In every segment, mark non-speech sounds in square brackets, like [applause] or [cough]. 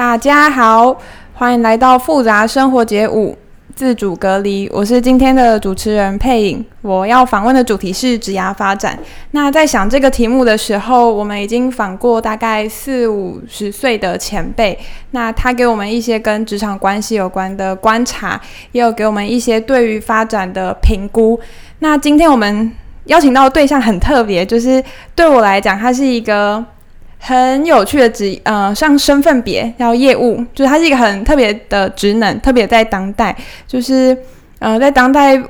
大家好，欢迎来到复杂生活节五自主隔离。我是今天的主持人佩颖。我要访问的主题是职涯发展。那在想这个题目的时候，我们已经访过大概四五十岁的前辈。那他给我们一些跟职场关系有关的观察，也有给我们一些对于发展的评估。那今天我们邀请到的对象很特别，就是对我来讲，他是一个。很有趣的职，呃，像身份别叫业务，就是它是一个很特别的职能，特别在当代，就是呃，在当代，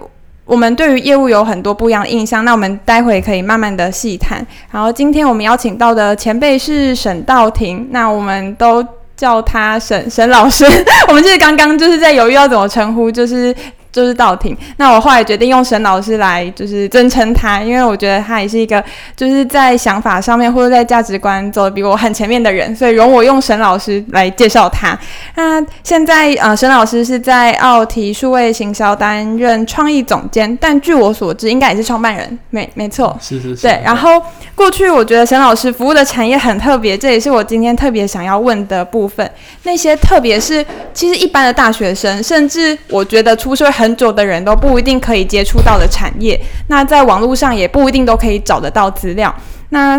我们对于业务有很多不一样的印象。那我们待会可以慢慢的细谈。然后今天我们邀请到的前辈是沈道庭，那我们都叫他沈沈老师。[laughs] 我们就是刚刚就是在犹豫要怎么称呼，就是。就是道庭，那我后来决定用沈老师来就是尊称他，因为我觉得他也是一个就是在想法上面或者在价值观走的比我很前面的人，所以容我用沈老师来介绍他。那现在呃，沈老师是在奥体数位行销担任创意总监，但据我所知，应该也是创办人，没没错，是是是。对，然后过去我觉得沈老师服务的产业很特别，这也是我今天特别想要问的部分。那些特别是其实一般的大学生，甚至我觉得出社会。很久的人都不一定可以接触到的产业，那在网络上也不一定都可以找得到资料。那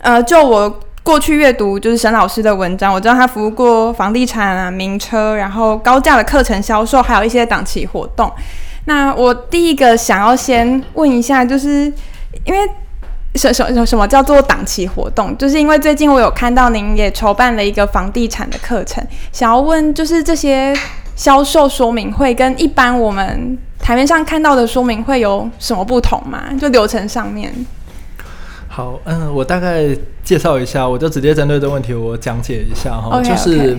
呃，就我过去阅读就是沈老师的文章，我知道他服务过房地产啊、名车，然后高价的课程销售，还有一些档期活动。那我第一个想要先问一下，就是因为什什什什么叫做档期活动？就是因为最近我有看到您也筹办了一个房地产的课程，想要问就是这些。销售说明会跟一般我们台面上看到的说明会有什么不同吗？就流程上面。好，嗯，我大概介绍一下，我就直接针对这个问题我讲解一下哈。Okay, 就是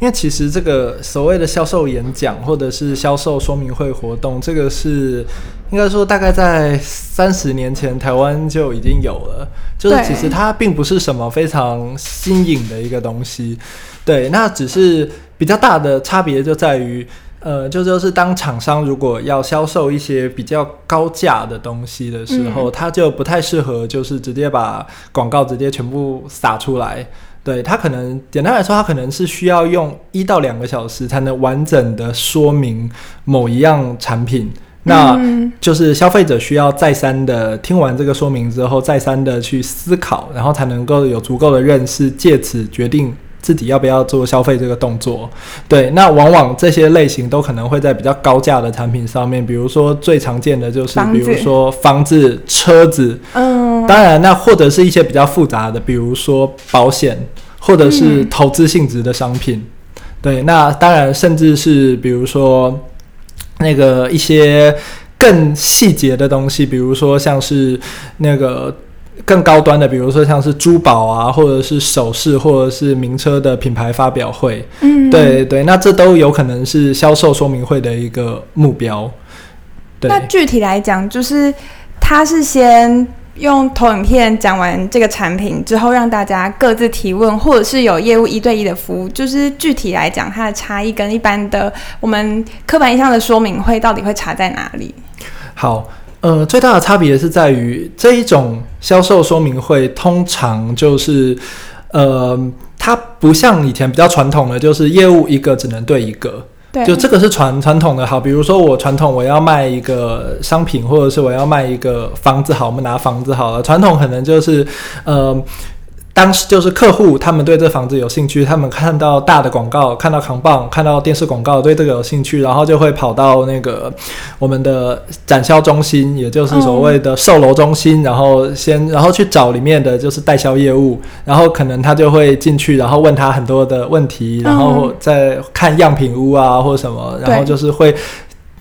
因为其实这个所谓的销售演讲或者是销售说明会活动，这个是应该说大概在三十年前台湾就已经有了，就是其实它并不是什么非常新颖的一个东西。对，那只是。比较大的差别就在于，呃，就就是当厂商如果要销售一些比较高价的东西的时候，他、嗯、就不太适合，就是直接把广告直接全部撒出来。对，他可能简单来说，他可能是需要用一到两个小时才能完整的说明某一样产品。那就是消费者需要再三的听完这个说明之后，再三的去思考，然后才能够有足够的认识，借此决定。自己要不要做消费这个动作？对，那往往这些类型都可能会在比较高价的产品上面，比如说最常见的就是，比如说房子、车子，嗯，当然，那或者是一些比较复杂的，比如说保险，或者是投资性质的商品，对，那当然，甚至是比如说那个一些更细节的东西，比如说像是那个。更高端的，比如说像是珠宝啊，或者是首饰，或者是名车的品牌发表会，嗯，对对，那这都有可能是销售说明会的一个目标。对，那具体来讲，就是他是先用投影片讲完这个产品之后，让大家各自提问，或者是有业务一对一的服务。就是具体来讲，它的差异跟一般的我们刻板印象的说明会到底会差在哪里？好。呃，最大的差别是在于这一种销售说明会，通常就是，呃，它不像以前比较传统的，就是业务一个只能对一个，对，就这个是传传统的。好，比如说我传统我要卖一个商品，或者是我要卖一个房子，好，我们拿房子好了，传统可能就是，呃。当时就是客户，他们对这房子有兴趣，他们看到大的广告，看到扛棒，看到电视广告，对这个有兴趣，然后就会跑到那个我们的展销中心，也就是所谓的售楼中心，然后先然后去找里面的就是代销业务，然后可能他就会进去，然后问他很多的问题，然后再看样品屋啊或什么，然后就是会。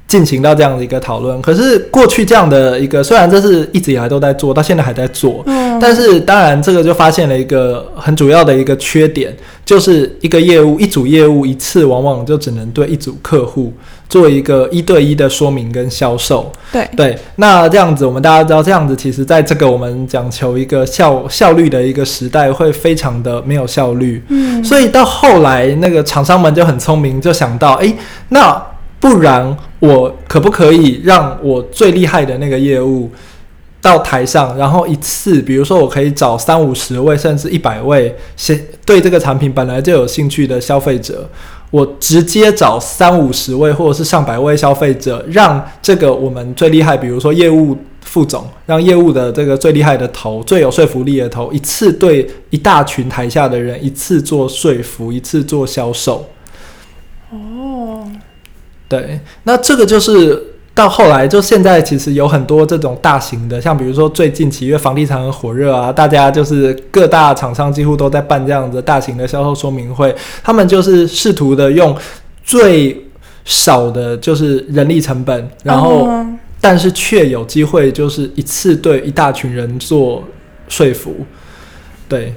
进行到这样的一个讨论，可是过去这样的一个，虽然这是一直以来都在做到现在还在做，嗯，但是当然这个就发现了一个很主要的一个缺点，就是一个业务一组业务一次往往就只能对一组客户做一个一对一的说明跟销售。对对，那这样子我们大家知道，这样子其实在这个我们讲求一个效效率的一个时代，会非常的没有效率。嗯，所以到后来那个厂商们就很聪明，就想到，哎，那。不然，我可不可以让我最厉害的那个业务到台上，然后一次，比如说我可以找三五十位，甚至一百位，先对这个产品本来就有兴趣的消费者，我直接找三五十位或者是上百位消费者，让这个我们最厉害，比如说业务副总，让业务的这个最厉害的头、最有说服力的头，一次对一大群台下的人，一次做说服，一次做销售。哦，对，那这个就是。到后来，就现在其实有很多这种大型的，像比如说最近几月房地产很火热啊，大家就是各大厂商几乎都在办这样子大型的销售说明会，他们就是试图的用最少的就是人力成本，然后但是却有机会就是一次对一大群人做说服，对。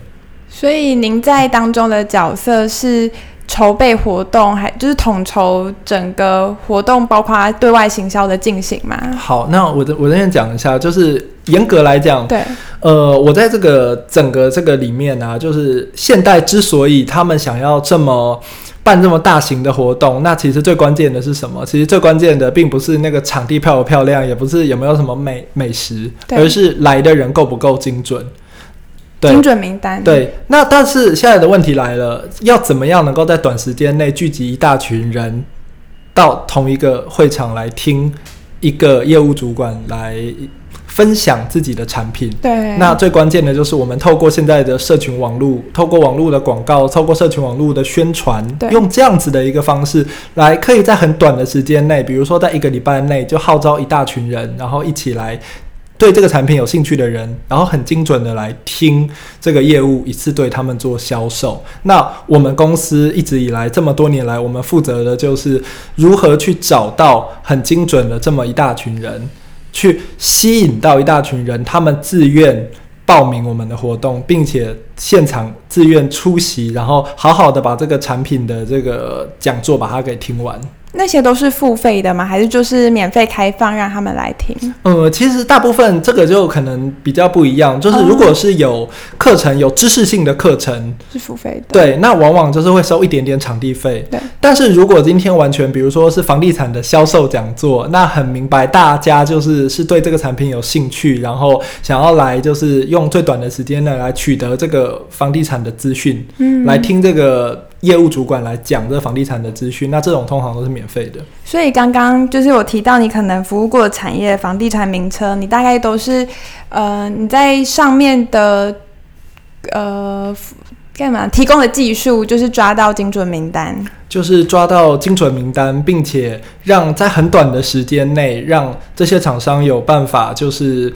所以您在当中的角色是？筹备活动，还就是统筹整个活动，包括对外行销的进行嘛？好，那我我这边讲一下，就是严格来讲，对，呃，我在这个整个这个里面呢、啊，就是现代之所以他们想要这么办这么大型的活动，那其实最关键的是什么？其实最关键的并不是那个场地漂不漂亮，也不是有没有什么美美食，而是来的人够不够精准。对精准名单。对，那但是现在的问题来了，要怎么样能够在短时间内聚集一大群人到同一个会场来听一个业务主管来分享自己的产品？对，那最关键的就是我们透过现在的社群网络，透过网络的广告，透过社群网络的宣传，用这样子的一个方式来，可以在很短的时间内，比如说在一个礼拜内，就号召一大群人，然后一起来。对这个产品有兴趣的人，然后很精准的来听这个业务，一次对他们做销售。那我们公司一直以来这么多年来，我们负责的就是如何去找到很精准的这么一大群人，去吸引到一大群人，他们自愿报名我们的活动，并且现场自愿出席，然后好好的把这个产品的这个讲座把它给听完。那些都是付费的吗？还是就是免费开放让他们来听？呃，其实大部分这个就可能比较不一样。就是如果是有课程、有知识性的课程是付费的，对，那往往就是会收一点点场地费。对。但是如果今天完全，比如说是房地产的销售讲座，那很明白大家就是是对这个产品有兴趣，然后想要来就是用最短的时间呢来取得这个房地产的资讯，嗯，来听这个。业务主管来讲这房地产的资讯，那这种通常都是免费的。所以刚刚就是我提到你可能服务过的产业，房地产名车，你大概都是呃你在上面的呃干嘛提供的技术，就是抓到精准名单，就是抓到精准名单，并且让在很短的时间内，让这些厂商有办法，就是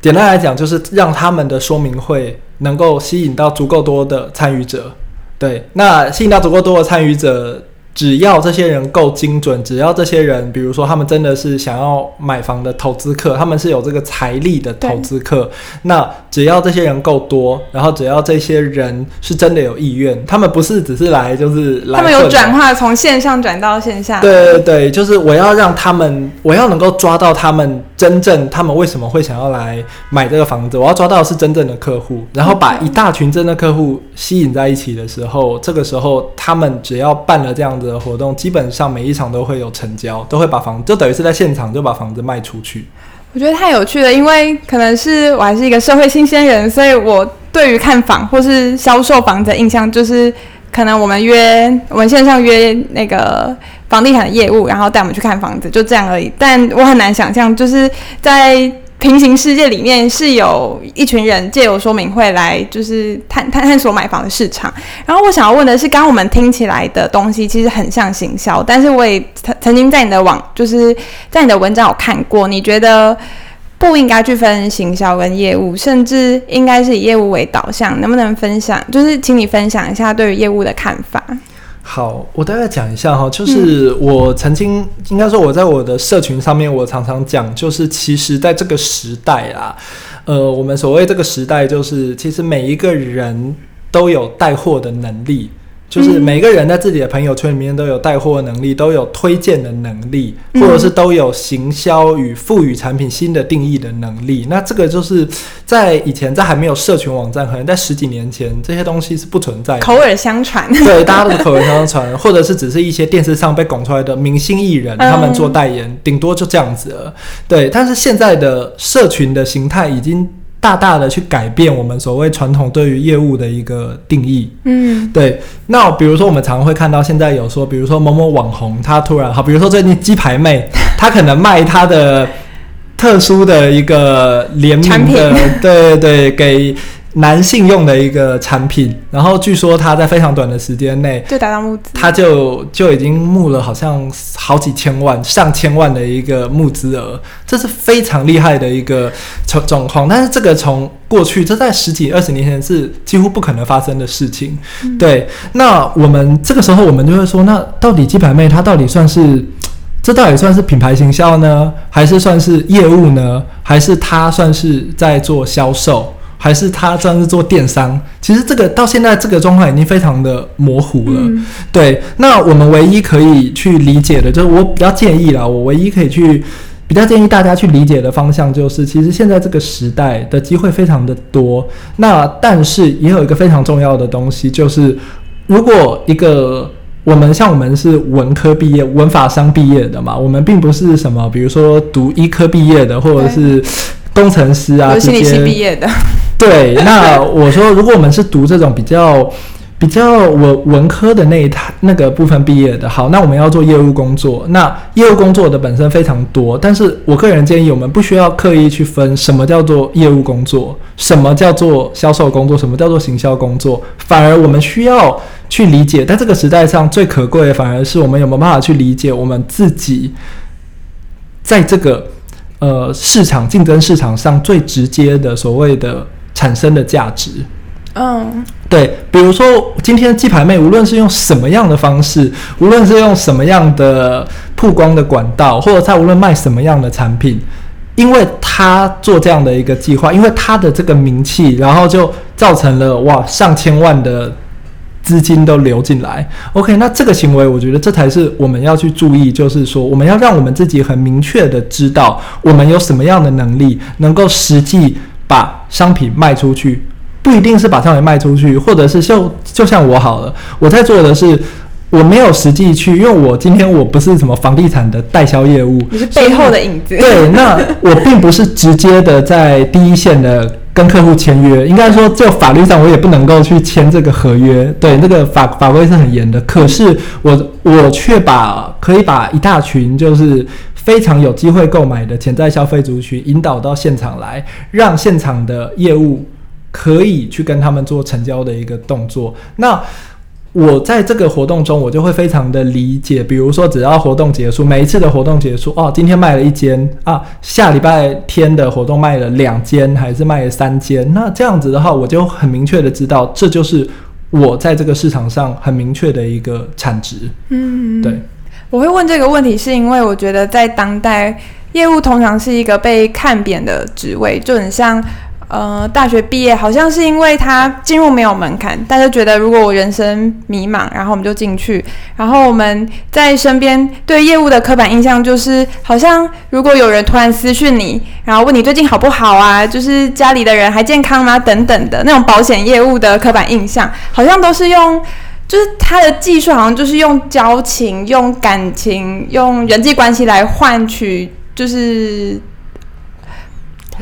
简单来讲，就是让他们的说明会能够吸引到足够多的参与者。对，那吸引到足够多的参与者。只要这些人够精准，只要这些人，比如说他们真的是想要买房的投资客，他们是有这个财力的投资客，那只要这些人够多，然后只要这些人是真的有意愿，他们不是只是来就是来，他们有转化从线上转到线下。对对对，就是我要让他们，我要能够抓到他们真正他们为什么会想要来买这个房子，我要抓到的是真正的客户，然后把一大群真的客户吸引在一起的时候，这个时候他们只要办了这样。的活动基本上每一场都会有成交，都会把房就等于是在现场就把房子卖出去。我觉得太有趣了，因为可能是我还是一个社会新鲜人，所以我对于看房或是销售房子的印象就是，可能我们约我们线上约那个房地产的业务，然后带我们去看房子，就这样而已。但我很难想象，就是在。平行世界里面是有一群人借由说明会来，就是探探探索买房的市场。然后我想要问的是，刚我们听起来的东西其实很像行销，但是我也曾曾经在你的网，就是在你的文章有看过，你觉得不应该去分行销跟业务，甚至应该是以业务为导向，能不能分享？就是请你分享一下对于业务的看法。好，我大概讲一下哈，就是我曾经应该说我在我的社群上面，我常常讲，就是其实在这个时代啊，呃，我们所谓这个时代，就是其实每一个人都有带货的能力，就是每个人在自己的朋友圈里面都有带货能力，都有推荐的能力，或者是都有行销与赋予产品新的定义的能力。那这个就是在以前在还没有社群网站，可能在十几年前这些东西是不存在的，口耳相传。对，[laughs] 大家都是口耳相传，或者是只是一些电视上被拱出来的明星艺人，他们做代言，顶多就这样子了。对，但是现在的社群的形态已经。大大的去改变我们所谓传统对于业务的一个定义，嗯，对。那比如说，我们常常会看到现在有说，比如说某某网红，他突然好，比如说最近鸡排妹，他可能卖他的特殊的一个联名的，对对对，给。男性用的一个产品，然后据说他在非常短的时间内就达到募资，他就就已经募了好像好几千万、上千万的一个募资额，这是非常厉害的一个状状况。但是这个从过去，这在十几二十年前是几乎不可能发生的事情。嗯、对，那我们这个时候我们就会说，那到底鸡排妹她到底算是这到底算是品牌行销呢，还是算是业务呢，还是她算是在做销售？还是他专是做电商，其实这个到现在这个状况已经非常的模糊了。嗯、对，那我们唯一可以去理解的，就是我比较建议啦，我唯一可以去比较建议大家去理解的方向，就是其实现在这个时代的机会非常的多。那但是也有一个非常重要的东西，就是如果一个我们像我们是文科毕业、文法商毕业的嘛，我们并不是什么，比如说读医科毕业的，或者是工程师啊，心理系毕业的。对，那我说，如果我们是读这种比较比较文文科的那一台那个部分毕业的，好，那我们要做业务工作，那业务工作的本身非常多，但是我个人建议，我们不需要刻意去分什么叫做业务工作，什么叫做销售工作，什么叫做行销工作，反而我们需要去理解，在这个时代上最可贵的，反而是我们有没有办法去理解我们自己在这个呃市场竞争市场上最直接的所谓的。产生的价值，嗯，对，比如说今天鸡排妹，无论是用什么样的方式，无论是用什么样的曝光的管道，或者他无论卖什么样的产品，因为他做这样的一个计划，因为他的这个名气，然后就造成了哇上千万的资金都流进来。OK，那这个行为，我觉得这才是我们要去注意，就是说我们要让我们自己很明确的知道，我们有什么样的能力，能够实际。把商品卖出去，不一定是把商品卖出去，或者是就就像我好了，我在做的是我没有实际去，因为我今天我不是什么房地产的代销业务，你是背后的影子。对，那我并不是直接的在第一线的跟客户签约，应该说就法律上我也不能够去签这个合约，对，那个法法规是很严的。可是我我却把可以把一大群就是。非常有机会购买的潜在消费族群引导到现场来，让现场的业务可以去跟他们做成交的一个动作。那我在这个活动中，我就会非常的理解。比如说，只要活动结束，每一次的活动结束，哦，今天卖了一间啊，下礼拜天的活动卖了两间，还是卖了三间？那这样子的话，我就很明确的知道，这就是我在这个市场上很明确的一个产值。嗯，对。我会问这个问题，是因为我觉得在当代，业务通常是一个被看扁的职位，就很像，呃，大学毕业，好像是因为他进入没有门槛，大家觉得如果我人生迷茫，然后我们就进去，然后我们在身边对业务的刻板印象就是，好像如果有人突然私讯你，然后问你最近好不好啊，就是家里的人还健康吗？等等的那种保险业务的刻板印象，好像都是用。就是他的技术好像就是用交情、用感情、用人际关系来换取，就是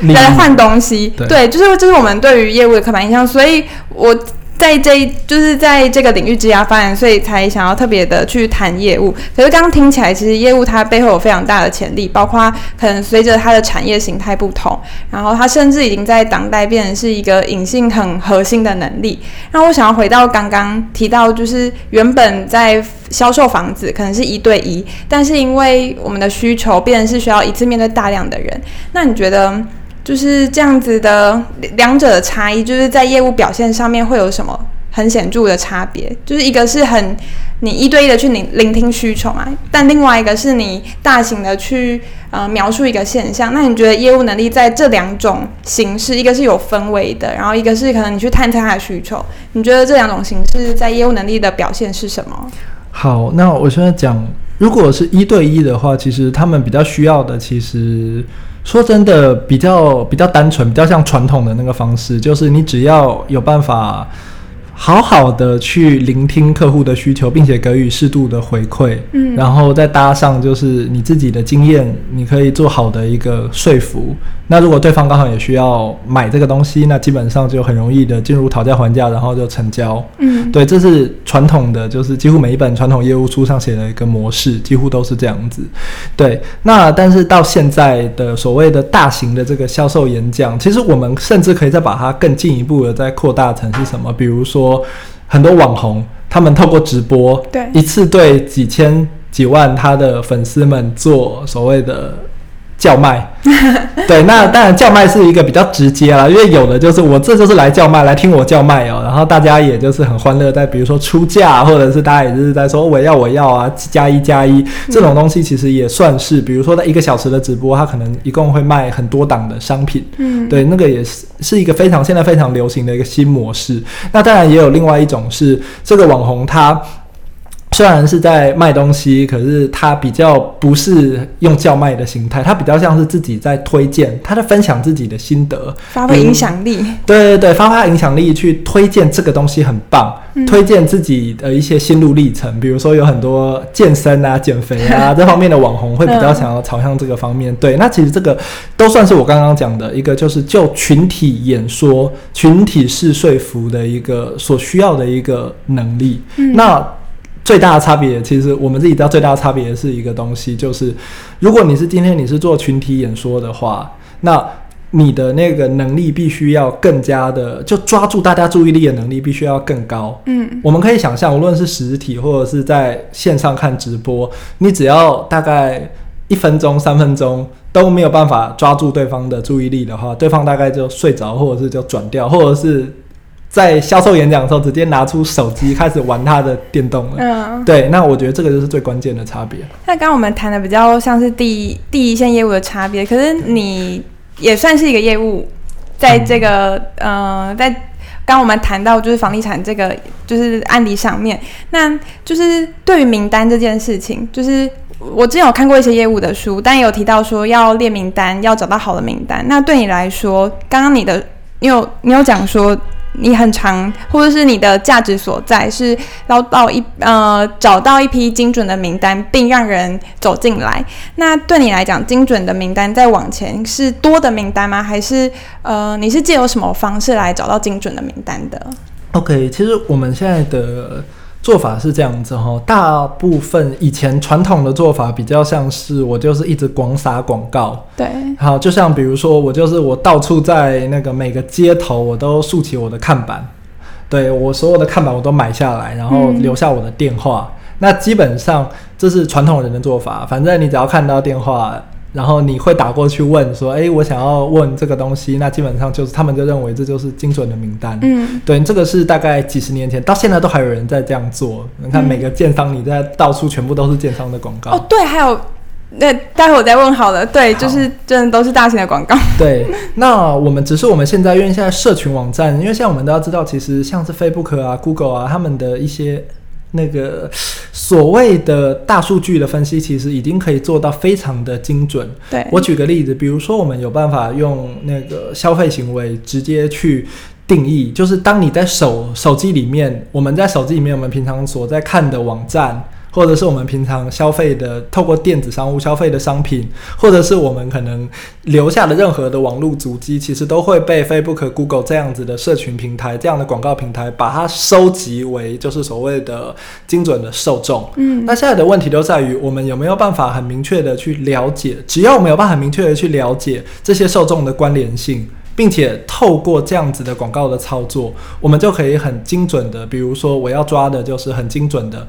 来换东西。对，对，就是这是我们对于业务的刻板印象，所以我。在这一就是在这个领域之下发展，所以才想要特别的去谈业务。可是刚刚听起来，其实业务它背后有非常大的潜力，包括可能随着它的产业形态不同，然后它甚至已经在当代变成是一个隐性很核心的能力。那我想要回到刚刚提到，就是原本在销售房子可能是一对一，但是因为我们的需求变成是需要一次面对大量的人，那你觉得？就是这样子的两者的差异，就是在业务表现上面会有什么很显著的差别，就是一个是很你一对一的去聆聆听需求嘛，但另外一个是你大型的去呃描述一个现象。那你觉得业务能力在这两种形式，一个是有氛围的，然后一个是可能你去探测他的需求，你觉得这两种形式在业务能力的表现是什么？好，那我现在讲，如果是一对一的话，其实他们比较需要的，其实说真的，比较比较单纯，比较像传统的那个方式，就是你只要有办法。好好的去聆听客户的需求，并且给予适度的回馈，嗯，然后再搭上就是你自己的经验，你可以做好的一个说服。那如果对方刚好也需要买这个东西，那基本上就很容易的进入讨价还价，然后就成交。嗯，对，这是传统的，就是几乎每一本传统业务书上写的一个模式，几乎都是这样子。对，那但是到现在的所谓的大型的这个销售演讲，其实我们甚至可以再把它更进一步的再扩大成是什么？比如说很多网红，他们透过直播，对，一次对几千几万他的粉丝们做所谓的。叫卖，[laughs] 对，那当然叫卖是一个比较直接啦，因为有的就是我这就是来叫卖，来听我叫卖哦、喔，然后大家也就是很欢乐，在比如说出价，或者是大家也就是在说我要我要啊，加一加一这种东西，其实也算是，比如说在一个小时的直播，它可能一共会卖很多档的商品，嗯，对，那个也是是一个非常现在非常流行的一个新模式。那当然也有另外一种是这个网红他。虽然是在卖东西，可是他比较不是用叫卖的心态，他比较像是自己在推荐，他在分享自己的心得，发挥影响力。嗯，对对对，发挥影响力去推荐这个东西很棒，嗯，推荐自己的一些心路历程。比如说有很多健身啊、减肥啊 [laughs] 这方面的网红会比较想要朝向这个方面。对，那其实这个都算是我刚刚讲的一个，就是就群体演说、群体式说服的一个所需要的一个能力。嗯，那。最大的差别，其实我们自己知道，最大的差别是一个东西，就是如果你是今天你是做群体演说的话，那你的那个能力必须要更加的，就抓住大家注意力的能力必须要更高。嗯，我们可以想象，无论是实体或者是在线上看直播，你只要大概一分钟、三分钟都没有办法抓住对方的注意力的话，对方大概就睡着，或者是就转掉，或者是。在销售演讲的时候，直接拿出手机开始玩他的电动了。嗯，对，那我觉得这个就是最关键的差别。那刚刚我们谈的比较像是第一第一线业务的差别，可是你也算是一个业务，在这个、嗯、呃，在刚刚我们谈到就是房地产这个就是案例上面，那就是对于名单这件事情，就是我之前有看过一些业务的书，但也有提到说要列名单，要找到好的名单。那对你来说，刚刚你的你有你有讲说。你很长，或者是你的价值所在是捞到一呃找到一批精准的名单，并让人走进来。那对你来讲，精准的名单再往前是多的名单吗？还是呃你是借由什么方式来找到精准的名单的？OK，其实我们现在的。做法是这样子哈，大部分以前传统的做法比较像是我就是一直广撒广告，对，好，就像比如说我就是我到处在那个每个街头我都竖起我的看板，对，我所有的看板我都买下来，然后留下我的电话，嗯、那基本上这是传统人的做法，反正你只要看到电话。然后你会打过去问说：“哎，我想要问这个东西。”那基本上就是他们就认为这就是精准的名单。嗯，对，这个是大概几十年前到现在都还有人在这样做。你看每个建商，你在到处全部都是建商的广告。哦，对，还有那待会我再问好了。对，就是真的都是大型的广告。[laughs] 对，那我们只是我们现在因为现在社群网站，因为现在我们都要知道，其实像是 Facebook 啊、Google 啊，他们的一些。那个所谓的大数据的分析，其实已经可以做到非常的精准。对，我举个例子，比如说我们有办法用那个消费行为直接去定义，就是当你在手手机里面，我们在手机里面，我们平常所在看的网站。或者是我们平常消费的，透过电子商务消费的商品，或者是我们可能留下的任何的网络足迹，其实都会被 Facebook、Google 这样子的社群平台、这样的广告平台，把它收集为就是所谓的精准的受众。嗯，那现在的问题就在于，我们有没有办法很明确的去了解？只要我们有办法很明确的去了解这些受众的关联性，并且透过这样子的广告的操作，我们就可以很精准的，比如说我要抓的就是很精准的。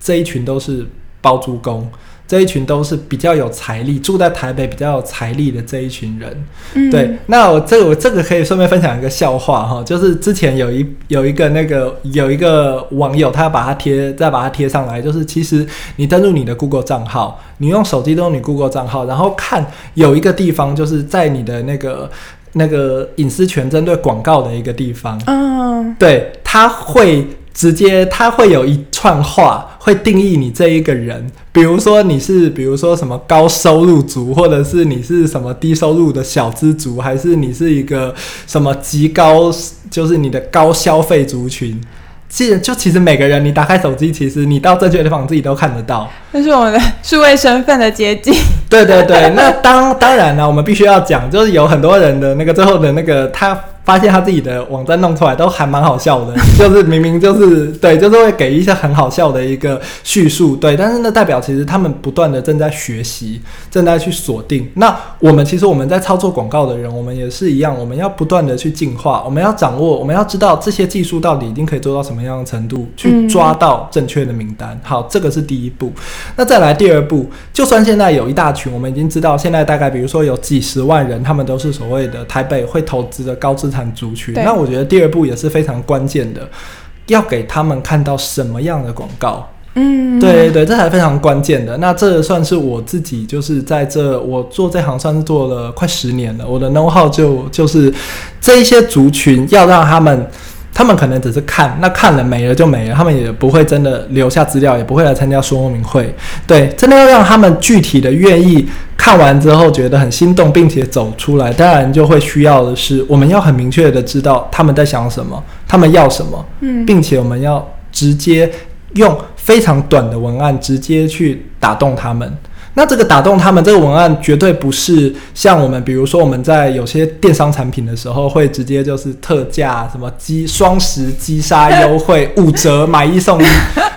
这一群都是包租公，这一群都是比较有财力，住在台北比较有财力的这一群人。嗯、对，那我这个我这个可以顺便分享一个笑话哈，就是之前有一有一个那个有一个网友，他要把它贴再把它贴上来，就是其实你登录你的 Google 账号，你用手机登录你 Google 账号，然后看有一个地方就是在你的那个那个隐私权针对广告的一个地方，嗯，对，他会。直接他会有一串话，会定义你这一个人，比如说你是，比如说什么高收入族，或者是你是什么低收入的小资族，还是你是一个什么极高，就是你的高消费族群。其实就其实每个人，你打开手机，其实你到正确的地方自己都看得到。那是我们的数位身份的捷径。对对对，那当当然了，我们必须要讲，就是有很多人的那个最后的那个他。发现他自己的网站弄出来都还蛮好笑的，[laughs] 就是明明就是对，就是会给一些很好笑的一个叙述，对，但是那代表其实他们不断的正在学习，正在去锁定。那我们其实我们在操作广告的人，我们也是一样，我们要不断的去进化，我们要掌握，我们要知道这些技术到底已经可以做到什么样的程度，去抓到正确的名单。好，这个是第一步。那再来第二步，就算现在有一大群，我们已经知道现在大概比如说有几十万人，他们都是所谓的台北会投资的高资产。族群，那我觉得第二步也是非常关键的，要给他们看到什么样的广告。嗯，对对对，这才非常关键的。那这算是我自己，就是在这我做这行算是做了快十年了。我的 know how 就就是这一些族群要让他们。他们可能只是看，那看了没了就没了，他们也不会真的留下资料，也不会来参加说明会。对，真的要让他们具体的愿意看完之后觉得很心动，并且走出来，当然就会需要的是，我们要很明确的知道他们在想什么，他们要什么，嗯，并且我们要直接用非常短的文案直接去打动他们。那这个打动他们，这个文案绝对不是像我们，比如说我们在有些电商产品的时候，会直接就是特价，什么击双十击杀优惠，五折买一送一。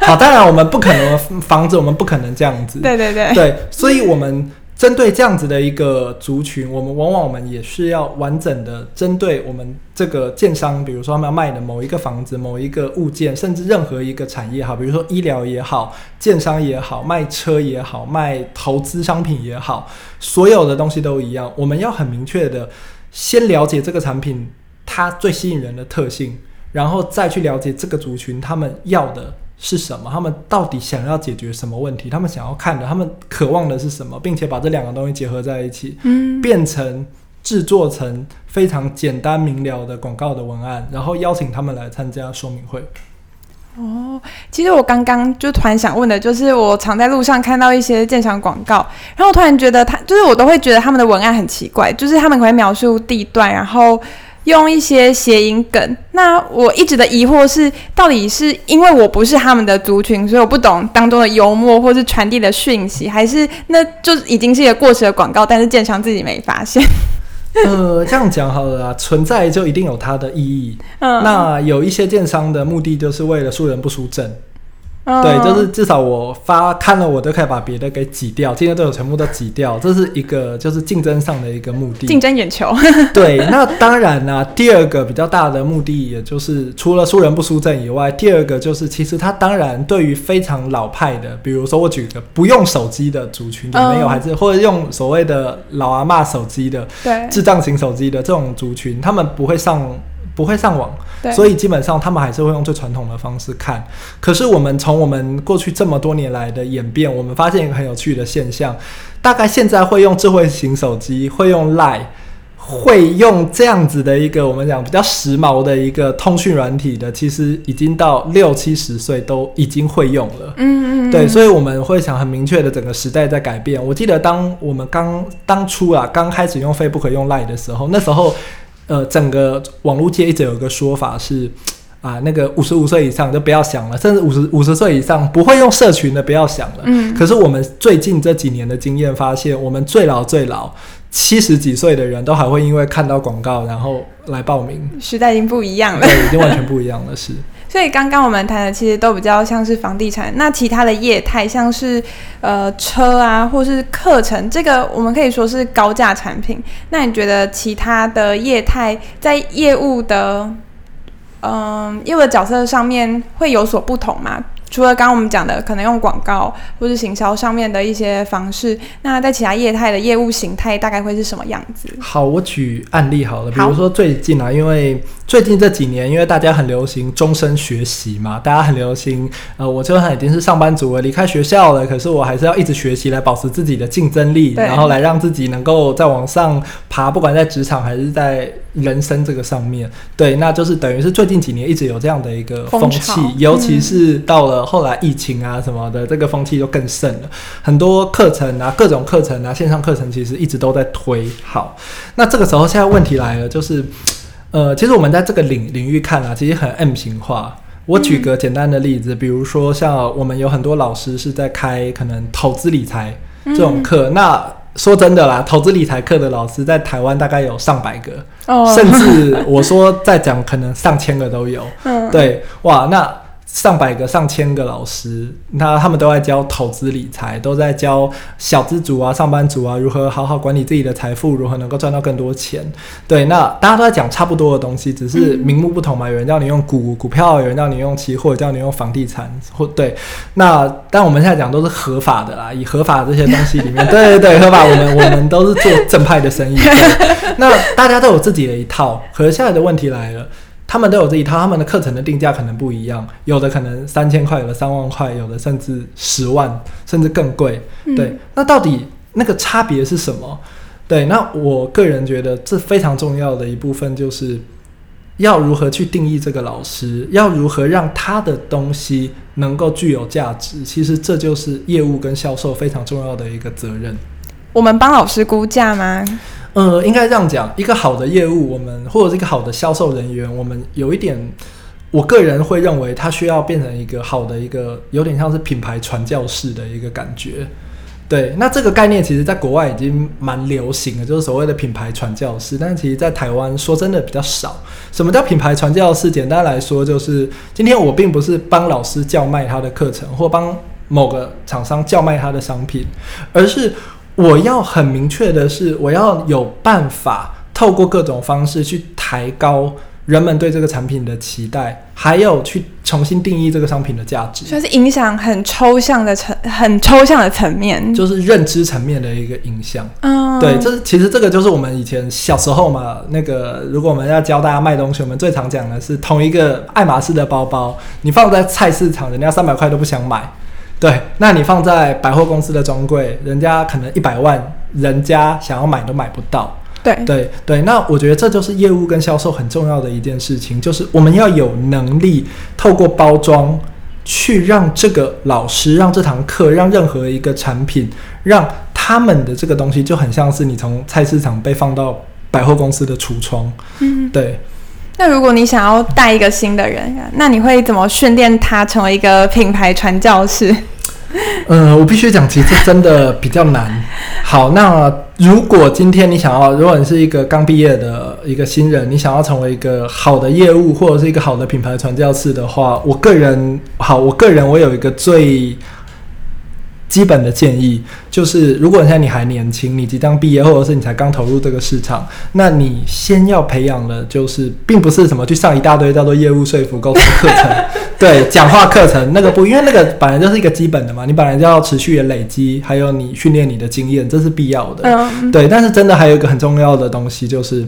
好，当然我们不可能防止，我们不可能这样子。对对对。对，所以我们。针对这样子的一个族群，我们往往我们也是要完整的针对我们这个建商，比如说他们要卖的某一个房子、某一个物件，甚至任何一个产业，好，比如说医疗也好，建商也好，卖车也好，卖投资商品也好，所有的东西都一样，我们要很明确的先了解这个产品它最吸引人的特性，然后再去了解这个族群他们要的。是什么？他们到底想要解决什么问题？他们想要看的，他们渴望的是什么？并且把这两个东西结合在一起，嗯，变成制作成非常简单明了的广告的文案，然后邀请他们来参加说明会。哦，其实我刚刚就突然想问的，就是我常在路上看到一些建商广告，然后我突然觉得他，就是我都会觉得他们的文案很奇怪，就是他们可能会描述地段，然后。用一些谐音梗，那我一直的疑惑是，到底是因为我不是他们的族群，所以我不懂当中的幽默或是传递的讯息，还是那就已经是一个过时的广告，但是建商自己没发现？[laughs] 呃，这样讲好了啊，存在就一定有它的意义。嗯，那有一些建商的目的就是为了输人不输阵。对，就是至少我发看了，我都可以把别的给挤掉，竞争对手全部都挤掉，这是一个就是竞争上的一个目的，竞争眼球。[laughs] 对，那当然啦、啊，第二个比较大的目的，也就是除了输人不输阵以外，第二个就是其实他当然对于非常老派的，比如说我举个不用手机的族群有没有，还是或者用所谓的老阿妈手机的，对，智障型手机的这种族群，他们不会上。不会上网，所以基本上他们还是会用最传统的方式看。可是我们从我们过去这么多年来的演变，我们发现一个很有趣的现象：大概现在会用智慧型手机、会用 Line、会用这样子的一个我们讲比较时髦的一个通讯软体的，其实已经到六七十岁都已经会用了。嗯嗯，对，所以我们会想很明确的整个时代在改变。我记得当我们刚当初啊刚开始用 Facebook 用 Line 的时候，那时候。呃，整个网络界一直有一个说法是，[tsk] 啊，那个五十五岁以上就不要想了，甚至五十五十岁以上不会用社群的不要想了。嗯。可是我们最近这几年的经验发现，我们最老最老七十几岁的人都还会因为看到广告然后来报名。时代已经不一样了。对，已经完全不一样了，是。所以刚刚我们谈的其实都比较像是房地产，那其他的业态像是呃车啊，或是课程，这个我们可以说是高价产品。那你觉得其他的业态在业务的嗯、业务的角色上面会有所不同吗？除了刚刚我们讲的可能用广告或是行销上面的一些方式，那在其他业态的业务形态大概会是什么样子？好，我举案例好了，比如说最近啊，因为最近这几年，因为大家很流行终身学习嘛，大家很流行，呃，我就算已经是上班族了，离开学校了，可是我还是要一直学习来保持自己的竞争力，然后来让自己能够再往上爬，不管在职场还是在人生这个上面，对，那就是等于是最近几年一直有这样的一个风气，尤其是到了。后来疫情啊什么的，这个风气就更盛了。很多课程啊，各种课程啊，线上课程其实一直都在推。好，那这个时候现在问题来了，就是，呃，其实我们在这个领领域看啊，其实很 M 型化。我举个简单的例子，比如说像我们有很多老师是在开可能投资理财这种课，那说真的啦，投资理财课的老师在台湾大概有上百个，甚至我说在讲可能上千个都有。对，哇，那。上百个、上千个老师，那他们都在教投资理财，都在教小资族啊、上班族啊如何好好管理自己的财富，如何能够赚到更多钱。对，那大家都在讲差不多的东西，只是名目不同嘛。有人叫你用股股票，有人叫你用期货，叫你用房地产，或对。那但我们现在讲都是合法的啦，以合法这些东西里面，对对对，合法。我们我们都是做正派的生意。那大家都有自己的一套，可是现在的问题来了。他们都有这一套，他们的课程的定价可能不一样，有的可能三千块，有的三万块，有的甚至十万，甚至更贵。对，嗯、那到底那个差别是什么？对，那我个人觉得这非常重要的一部分就是要如何去定义这个老师，要如何让他的东西能够具有价值。其实这就是业务跟销售非常重要的一个责任。我们帮老师估价吗？呃，应该这样讲，一个好的业务，我们或者是一个好的销售人员，我们有一点，我个人会认为他需要变成一个好的一个，有点像是品牌传教士的一个感觉。对，那这个概念其实在国外已经蛮流行的，就是所谓的品牌传教士，但是其实在台湾说真的比较少。什么叫品牌传教士？简单来说，就是今天我并不是帮老师叫卖他的课程，或帮某个厂商叫卖他的商品，而是。我要很明确的是，我要有办法透过各种方式去抬高人们对这个产品的期待，还有去重新定义这个商品的价值。就是影响很抽象的层，很抽象的层面，就是认知层面的一个影响。嗯，对，这其实这个就是我们以前小时候嘛，那个如果我们要教大家卖东西，我们最常讲的是同一个爱马仕的包包，你放在菜市场，人家三百块都不想买。对，那你放在百货公司的专柜，人家可能一百万，人家想要买都买不到。对对对，那我觉得这就是业务跟销售很重要的一件事情，就是我们要有能力透过包装，去让这个老师、让这堂课、让任何一个产品，让他们的这个东西就很像是你从菜市场被放到百货公司的橱窗。嗯，对。那如果你想要带一个新的人，那你会怎么训练他成为一个品牌传教士？嗯，我必须讲，其实真的比较难。好，那如果今天你想要，如果你是一个刚毕业的一个新人，你想要成为一个好的业务或者是一个好的品牌传教士的话，我个人，好，我个人我有一个最。基本的建议就是，如果现在你还年轻，你即将毕业，或者是你才刚投入这个市场，那你先要培养的，就是并不是什么去上一大堆叫做业务说服沟通课程，[laughs] 对，讲话课程那个不，因为那个本来就是一个基本的嘛，你本来就要持续的累积，还有你训练你的经验，这是必要的。嗯，对。但是真的还有一个很重要的东西，就是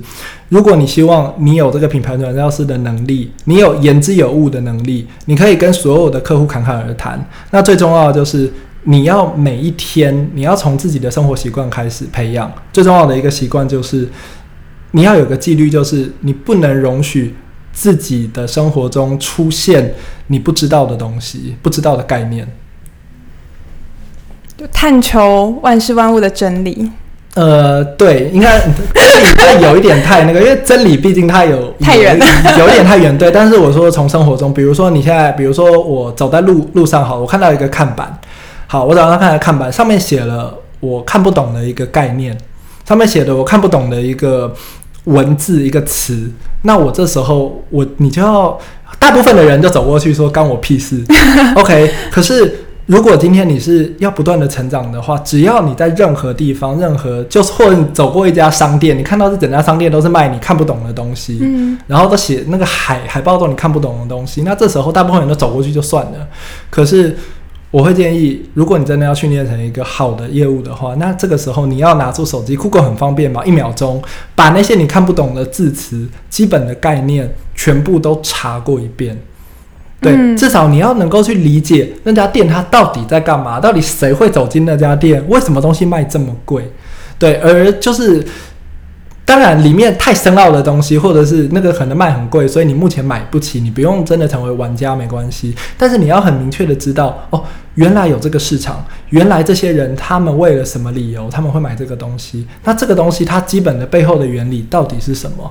如果你希望你有这个品牌传教师的能力，你有言之有物的能力，你可以跟所有的客户侃侃而谈。那最重要的就是。你要每一天，你要从自己的生活习惯开始培养。最重要的一个习惯就是，你要有个纪律，就是你不能容许自己的生活中出现你不知道的东西、不知道的概念。就探求万事万物的真理。呃，对，应该这有一点太那个，因为真理毕竟它有太远了，有一点太远。[laughs] 对，但是我说从生活中，比如说你现在，比如说我走在路路上，好，我看到一个看板。好，我早上看了看板，上面写了我看不懂的一个概念，上面写的我看不懂的一个文字一个词，那我这时候我你就要大部分的人就走过去说干我屁事，[laughs] OK？可是如果今天你是要不断的成长的话，只要你在任何地方，任何就是或者你走过一家商店，你看到这整家商店都是卖你看不懂的东西，嗯，然后都写那个海海报都你看不懂的东西，那这时候大部分人都走过去就算了。可是我会建议，如果你真的要训练成一个好的业务的话，那这个时候你要拿出手机，Google 很方便嘛，一秒钟把那些你看不懂的字词、基本的概念全部都查过一遍。对，嗯、至少你要能够去理解那家店它到底在干嘛，到底谁会走进那家店，为什么东西卖这么贵？对，而就是当然里面太深奥的东西，或者是那个可能卖很贵，所以你目前买不起，你不用真的成为玩家没关系。但是你要很明确的知道，哦，原来有这个市场，原来这些人他们为了什么理由他们会买这个东西？那这个东西它基本的背后的原理到底是什么？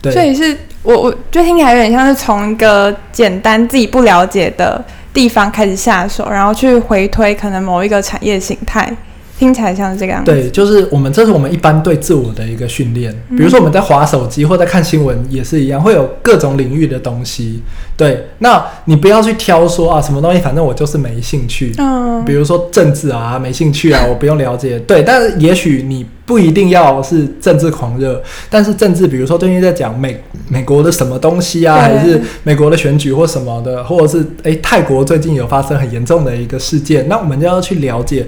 对，所以是我，我就听起来有点像是从一个简单自己不了解的地方开始下手，然后去回推可能某一个产业形态。听起来像是这个样子。对，就是我们这是我们一般对自我的一个训练。比如说我们在划手机或在看新闻也是一样，会有各种领域的东西。对，那你不要去挑说啊什么东西，反正我就是没兴趣。嗯。比如说政治啊，没兴趣啊，[laughs] 我不用了解。对，但是也许你不一定要是政治狂热，但是政治，比如说最近在讲美美国的什么东西啊，还是美国的选举或什么的，或者是诶泰国最近有发生很严重的一个事件，那我们就要去了解。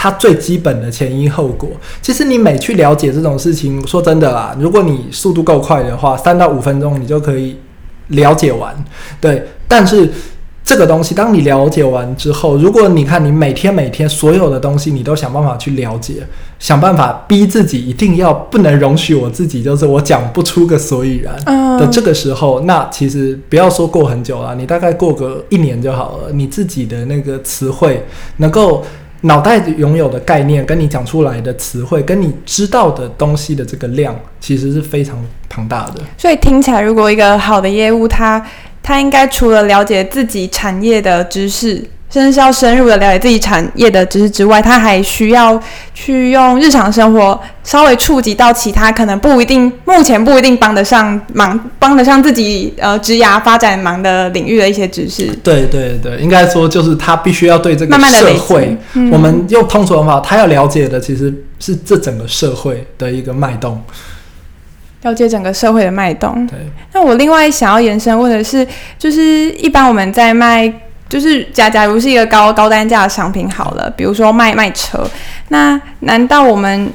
它最基本的前因后果，其实你每去了解这种事情，说真的啦，如果你速度够快的话，三到五分钟你就可以了解完。对，但是这个东西，当你了解完之后，如果你看你每天每天所有的东西，你都想办法去了解，想办法逼自己一定要不能容许我自己，就是我讲不出个所以然的这个时候，那其实不要说过很久了，你大概过个一年就好了，你自己的那个词汇能够。脑袋拥有的概念，跟你讲出来的词汇，跟你知道的东西的这个量，其实是非常庞大的。所以听起来，如果一个好的业务，它它应该除了了解自己产业的知识。甚至是要深入的了解自己产业的知识之外，他还需要去用日常生活稍微触及到其他可能不一定目前不一定帮得上忙、帮得上自己呃职涯发展忙的领域的一些知识。对对对，应该说就是他必须要对这个社会，慢慢的嗯、我们用通俗的话，他要了解的其实是这整个社会的一个脉动，了解整个社会的脉动。对。那我另外想要延伸问的是，就是一般我们在卖。就是假假如是一个高高单价的商品好了，比如说卖卖车，那难道我们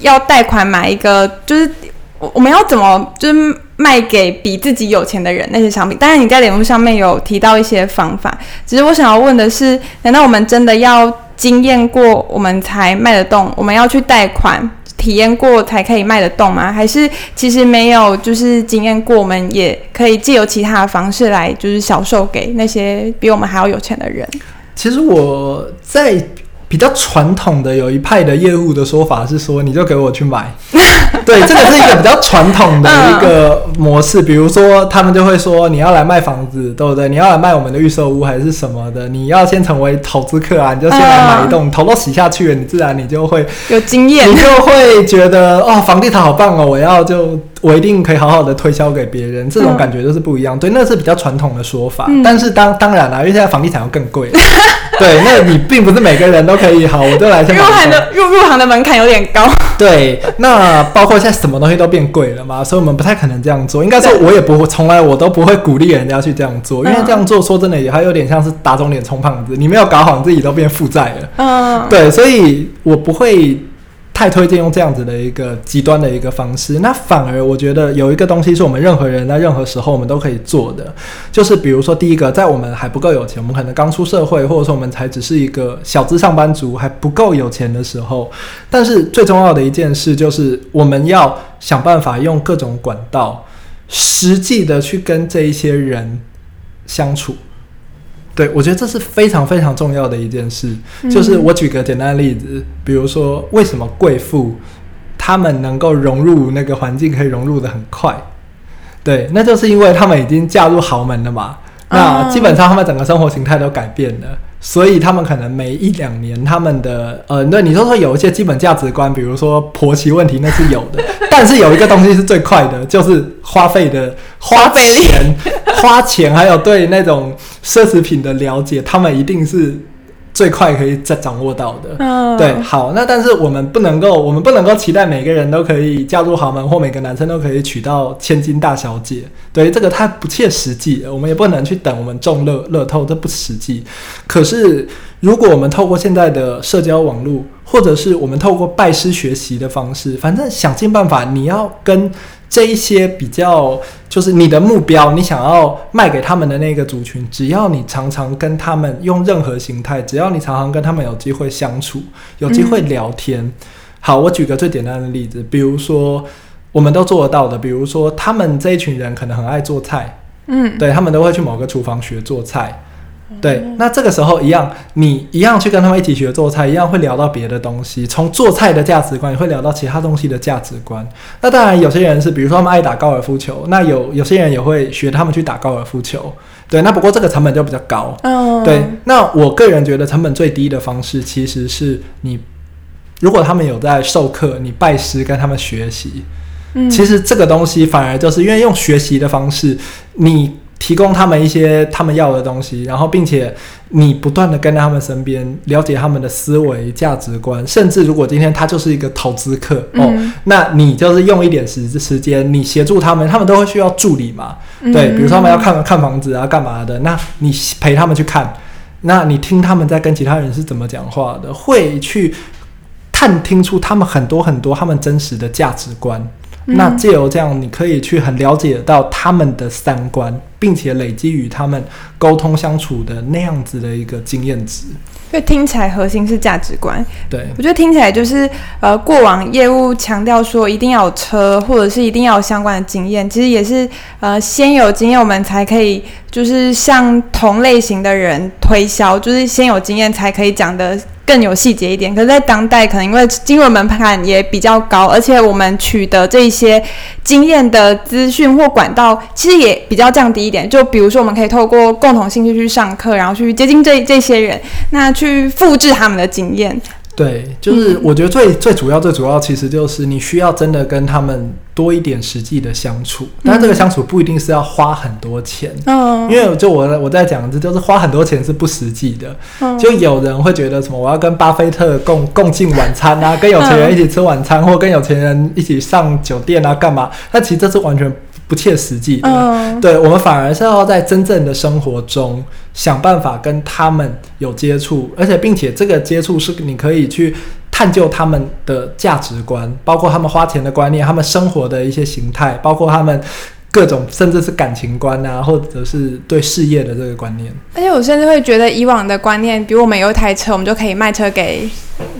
要贷款买一个？就是我我们要怎么就是卖给比自己有钱的人那些商品？当然你在脸书上面有提到一些方法，只是我想要问的是，难道我们真的要经验过我们才卖得动？我们要去贷款？体验过才可以卖得动吗？还是其实没有，就是经验过，我们也可以借由其他的方式来，就是销售给那些比我们还要有钱的人。其实我在。比较传统的有一派的业务的说法是说，你就给我去买。[laughs] 对，这个是一个比较传统的一个模式。比如说，他们就会说，你要来卖房子，对不对？你要来卖我们的预售屋还是什么的？你要先成为投资客啊，你就先来买一栋，头都洗下去了，你自然你就会有经验，你就会觉得哦，房地产好棒哦，我要就。我一定可以好好的推销给别人，这种感觉就是不一样。嗯、对，那是比较传统的说法。嗯、但是当当然啦，因为现在房地产要更贵。[laughs] 对，那你并不是每个人都可以好，我就来先。入行的入入行的门槛有点高。对，那包括现在什么东西都变贵了嘛，所以我们不太可能这样做。应该说，我也不会，从来我都不会鼓励人家去这样做，因为这样做说真的也还有点像是打肿脸充胖子。你没有搞好，你自己都变负债了。嗯，对，所以我不会。太推荐用这样子的一个极端的一个方式，那反而我觉得有一个东西是我们任何人在任何时候我们都可以做的，就是比如说第一个，在我们还不够有钱，我们可能刚出社会，或者说我们才只是一个小资上班族，还不够有钱的时候，但是最重要的一件事就是我们要想办法用各种管道，实际的去跟这一些人相处。对，我觉得这是非常非常重要的一件事。就是我举个简单的例子，比如说为什么贵妇他们能够融入那个环境，可以融入的很快？对，那就是因为他们已经嫁入豪门了嘛。那基本上他们整个生活形态都改变了。所以他们可能每一两年，他们的呃，那你说说有一些基本价值观，比如说婆媳问题，那是有的。但是有一个东西是最快的，就是花费的花钱、花钱，还有对那种奢侈品的了解，他们一定是最快可以再掌握到的。嗯，对，好，那但是我们不能够，我们不能够期待每个人都可以嫁入豪门，或每个男生都可以娶到千金大小姐。对，这个太不切实际了。我们也不能去等我们中乐乐透，这不实际。可是，如果我们透过现在的社交网络，或者是我们透过拜师学习的方式，反正想尽办法，你要跟。这一些比较就是你的目标，你想要卖给他们的那个族群，只要你常常跟他们用任何形态，只要你常常跟他们有机会相处，有机会聊天。嗯。好，我举个最简单的例子，比如说我们都做得到的，比如说他们这一群人可能很爱做菜，嗯，对，他们都会去某个厨房学做菜。对，那这个时候一样，你一样去跟他们一起学做菜，一样会聊到别的东西。从做菜的价值观，也会聊到其他东西的价值观。那当然，有些人是，比如说他们爱打高尔夫球，那有有些人也会学他们去打高尔夫球。对，那不过这个成本就比较高。嗯，对。那我个人觉得成本最低的方式，其实是你如果他们有在授课，你拜师跟他们学习。嗯，其实这个东西反而就是因为用学习的方式，你。提供他们一些他们要的东西，然后并且你不断的跟在他们身边，了解他们的思维、价值观，甚至如果今天他就是一个投资客、嗯、哦，那你就是用一点时时间，你协助他们，他们都会需要助理嘛，嗯、对，比如说他们要看看房子啊，干嘛的，那你陪他们去看，那你听他们在跟其他人是怎么讲话的，会去探听出他们很多很多他们真实的价值观。那借由这样，你可以去很了解到他们的三观，并且累积与他们沟通相处的那样子的一个经验值。因为听起来核心是价值观。对，我觉得听起来就是呃，过往业务强调说一定要有车，或者是一定要有相关的经验，其实也是呃，先有经验我们才可以就是向同类型的人推销，就是先有经验才可以讲的。更有细节一点，可是，在当代，可能因为金融门槛也比较高，而且我们取得这些经验的资讯或管道，其实也比较降低一点。就比如说，我们可以透过共同兴趣去上课，然后去接近这这些人，那去复制他们的经验。对，就是我觉得最最主要、最主要，其实就是你需要真的跟他们多一点实际的相处。但这个相处不一定是要花很多钱，嗯，因为就我我在讲，这就是花很多钱是不实际的。就有人会觉得什么，我要跟巴菲特共共进晚餐啊，跟有钱人一起吃晚餐，或跟有钱人一起上酒店啊，干嘛？那其实这是完全。不切实际的，嗯、对，我们反而是要在真正的生活中想办法跟他们有接触，而且并且这个接触是你可以去探究他们的价值观，包括他们花钱的观念，他们生活的一些形态，包括他们。各种甚至是感情观啊，或者是对事业的这个观念。而且我甚至会觉得，以往的观念，比如我们有一台车，我们就可以卖车给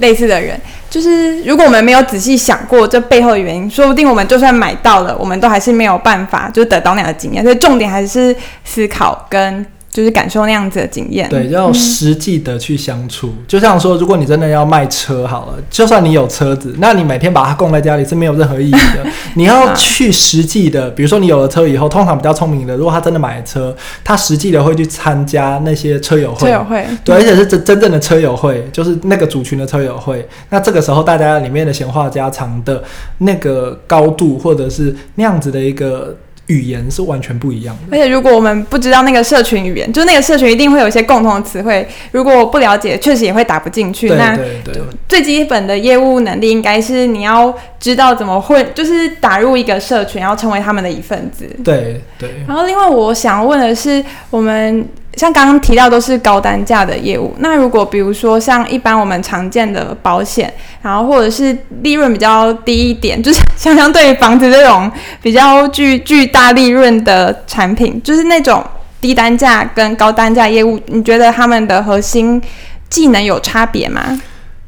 类似的人。就是如果我们没有仔细想过这背后的原因，说不定我们就算买到了，我们都还是没有办法就得到那样的经验。所以重点还是思考跟。就是感受那样子的经验，对，要实际的去相处。嗯、就像说，如果你真的要卖车好了，就算你有车子，那你每天把它供在家里是没有任何意义的。[laughs] 你要去实际的，比如说你有了车以后，通常比较聪明的，如果他真的买了车，他实际的会去参加那些车友会，车友会，对，而且是真真正的车友会，就是那个族群的车友会。那这个时候，大家里面的闲话家常的那个高度，或者是那样子的一个。语言是完全不一样的，而且如果我们不知道那个社群语言，就那个社群一定会有一些共同的词汇，如果不了解，确实也会打不进去。对对对，那最基本的业务能力应该是你要知道怎么混，就是打入一个社群，然后成为他们的一份子。对对。然后另外我想问的是，我们。像刚刚提到都是高单价的业务，那如果比如说像一般我们常见的保险，然后或者是利润比较低一点，就是相相对于房子这种比较巨巨大利润的产品，就是那种低单价跟高单价业务，你觉得他们的核心技能有差别吗？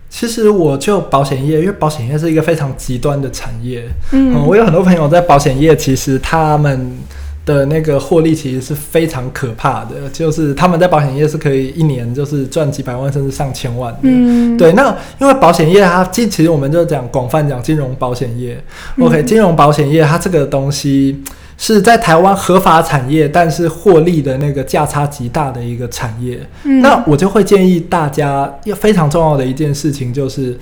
其实我就保险业，因为保险业是一个非常极端的产业，嗯，嗯，我有很多朋友在保险业，其实他们。的那个获利其实是非常可怕的，就是他们在保险业是可以一年就是赚几百万甚至上千万的。嗯，对。那因为保险业它其实我们就讲广泛讲金融保险业。嗯、OK，金融保险业它这个东西是在台湾合法产业，但是获利的那个价差极大的一个产业。嗯，那我就会建议大家要非常重要的一件事情就是，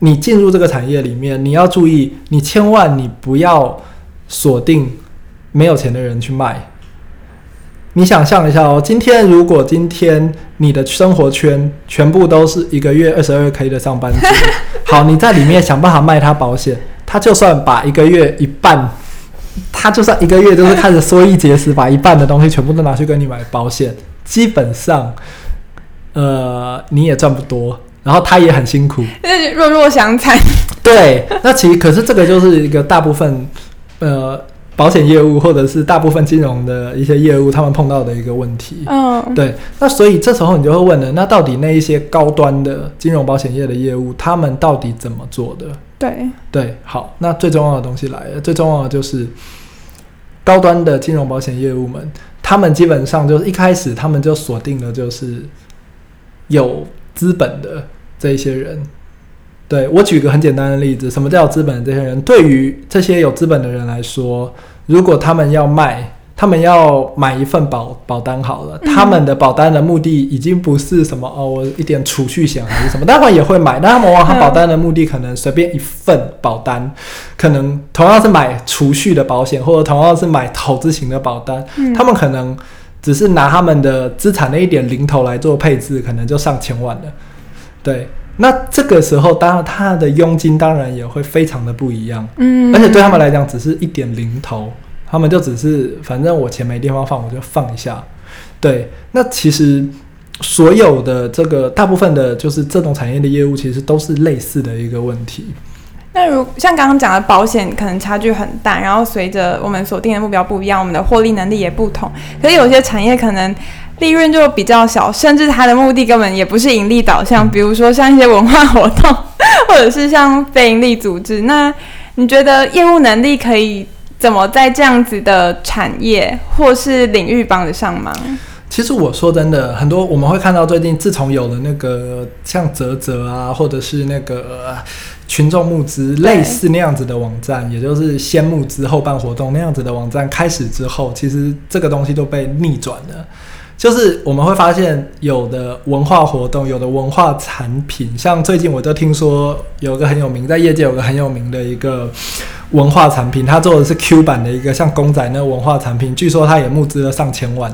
你进入这个产业里面，你要注意，你千万你不要锁定。没有钱的人去卖，你想象一下哦，今天如果今天你的生活圈全部都是一个月二十二 K 的上班族，[laughs] 好，你在里面想办法卖他保险，他就算把一个月一半，他就算一个月就是开始缩衣节食，把一半的东西全部都拿去跟你买保险，基本上，呃，你也赚不多，然后他也很辛苦，弱弱相残。对，那其实可是这个就是一个大部分，呃。保险业务或者是大部分金融的一些业务，他们碰到的一个问题。嗯，对。那所以这时候你就会问了，那到底那一些高端的金融保险业的业务，他们到底怎么做的？对对，好，那最重要的东西来了，最重要的就是高端的金融保险业务们，他们基本上就是一开始他们就锁定了就是有资本的这一些人。对，我举个很简单的例子，什么叫资本的这些人？对于这些有资本的人来说，如果他们要卖，他们要买一份保保单好了，他们的保单的目的已经不是什么哦，我一点储蓄险还是什么，当然也会买，但他们往往保单的目的可能随便一份保单，可能同样是买储蓄的保险，或者同样是买投资型的保单，他们可能只是拿他们的资产的一点零头来做配置，可能就上千万了，对。那这个时候，当然他的佣金当然也会非常的不一样，嗯，而且对他们来讲，只是一点零头，他们就只是反正我钱没地方放，我就放一下。对，那其实所有的这个大部分的，就是这种产业的业务，其实都是类似的一个问题。那如像刚刚讲的保险，可能差距很大，然后随着我们锁定的目标不一样，我们的获利能力也不同。可是有些产业可能。利润就比较小，甚至它的目的根本也不是盈利导向，比如说像一些文化活动，或者是像非盈利组织。那你觉得业务能力可以怎么在这样子的产业或是领域帮得上忙？其实我说真的，很多我们会看到最近，自从有了那个像泽泽啊，或者是那个群众募资类似那样子的网站，也就是先募资后办活动那样子的网站开始之后，其实这个东西都被逆转了。就是我们会发现，有的文化活动，有的文化产品，像最近我都听说有个很有名，在业界有个很有名的一个文化产品，他做的是 Q 版的一个像公仔那文化产品，据说他也募资了上千万。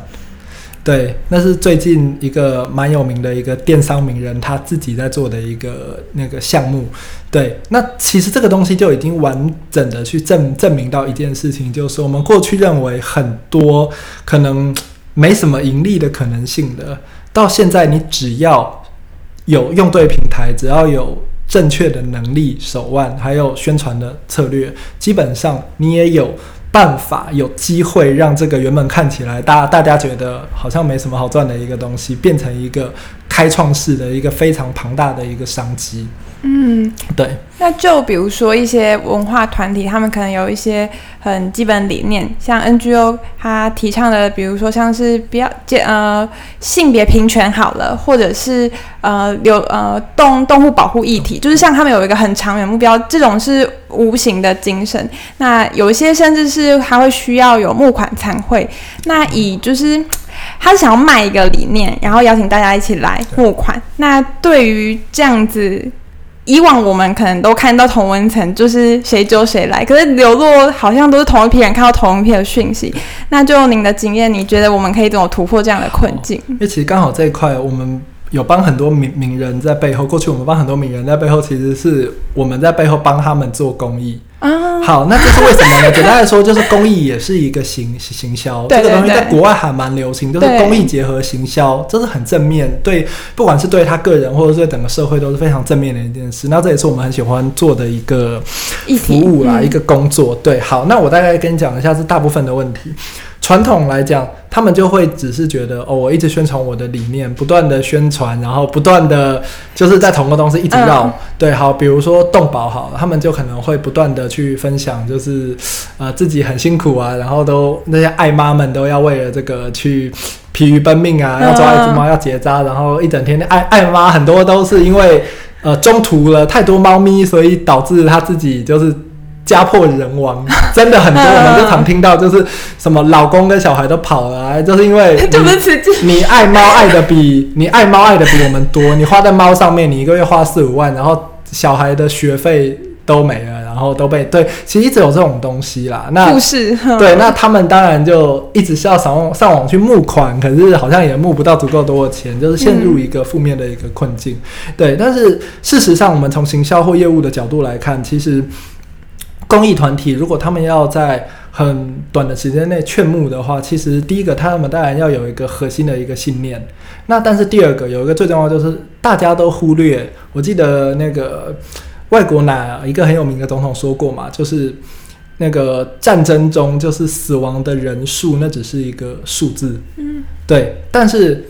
对，那是最近一个蛮有名的一个电商名人他自己在做的一个那个项目。对，那其实这个东西就已经完整的去证证明到一件事情，就是我们过去认为很多可能。没什么盈利的可能性的，到现在你只要有用对平台，只要有正确的能力、手腕，还有宣传的策略，基本上你也有办法、有机会让这个原本看起来大大家觉得好像没什么好赚的一个东西，变成一个开创式的一个非常庞大的一个商机。嗯，对。那就比如说一些文化团体，他们可能有一些很基本理念，像 NGO，他提倡的，比如说像是比较呃性别平权好了，或者是呃有呃动动物保护议题，就是像他们有一个很长远目标，这种是无形的精神。那有一些甚至是还会需要有募款参会，那以就是他是想要卖一个理念，然后邀请大家一起来募款。那对于这样子。以往我们可能都看到同文层，就是谁揪谁来，可是流落好像都是同一批人看到同一批的讯息。那就您的经验，你觉得我们可以怎么突破这样的困境？因为其实刚好这一块我们。有帮很多名名人在背后，过去我们帮很多名人在背后，其实是我们在背后帮他们做公益。啊，好，那这是为什么呢？简单来说，就是公益也是一个行行销，这个东西在国外还蛮流行，就是公益结合行销，这是很正面，对，不管是对他个人或者是对整个社会都是非常正面的一件事。那这也是我们很喜欢做的一个服务啦，一个工作。对，好，那我大概跟你讲一下，是大部分的问题。传统来讲，他们就会只是觉得哦，我一直宣传我的理念，不断的宣传，然后不断的就是在同个东西一直绕。嗯、对，好，比如说动保好了，他们就可能会不断的去分享，就是呃自己很辛苦啊，然后都那些爱妈们都要为了这个去疲于奔命啊，要抓一只猫要结扎，然后一整天爱爱妈很多都是因为呃中途了太多猫咪，所以导致他自己就是。家破人亡，[laughs] 真的很多，我们就常听到，就是什么老公跟小孩都跑了，啊，[laughs] 就是因为你，你爱猫爱的比你爱猫爱的比我们多，你花在猫上面，你一个月花四五万，然后小孩的学费都没了，然后都被对，其实一直有这种东西啦。那故事对，那他们当然就一直是要上网上网去募款，可是好像也募不到足够多的钱，就是陷入一个负面的一个困境。嗯、对，但是事实上，我们从行销或业务的角度来看，其实公益团体如果他们要在很短的时间内劝募的话，其实第一个他们当然要有一个核心的一个信念。那但是第二个有一个最重要就是大家都忽略，我记得那个。外国哪一个很有名的总统说过嘛？就是那个战争中，就是死亡的人数，那只是一个数字。嗯，对。但是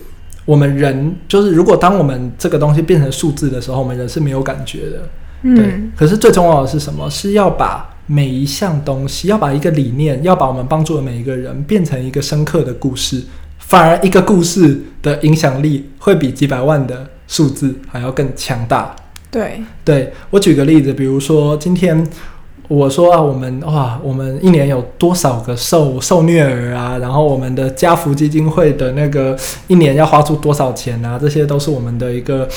我们人，就是如果当我们这个东西变成数字的时候，我们人是没有感觉的。嗯，对。可是最重要的是什么？是要把每一项东西，要把一个理念，要把我们帮助的每一个人变成一个深刻的故事。反而，一个故事的影响力会比几百万的数字还要更强大。对，对，我举个例子，比如说今天我说啊，我们哇，我们一年有多少个受受虐儿啊？然后我们的家福基金会的那个一年要花出多少钱啊？这些都是我们的一个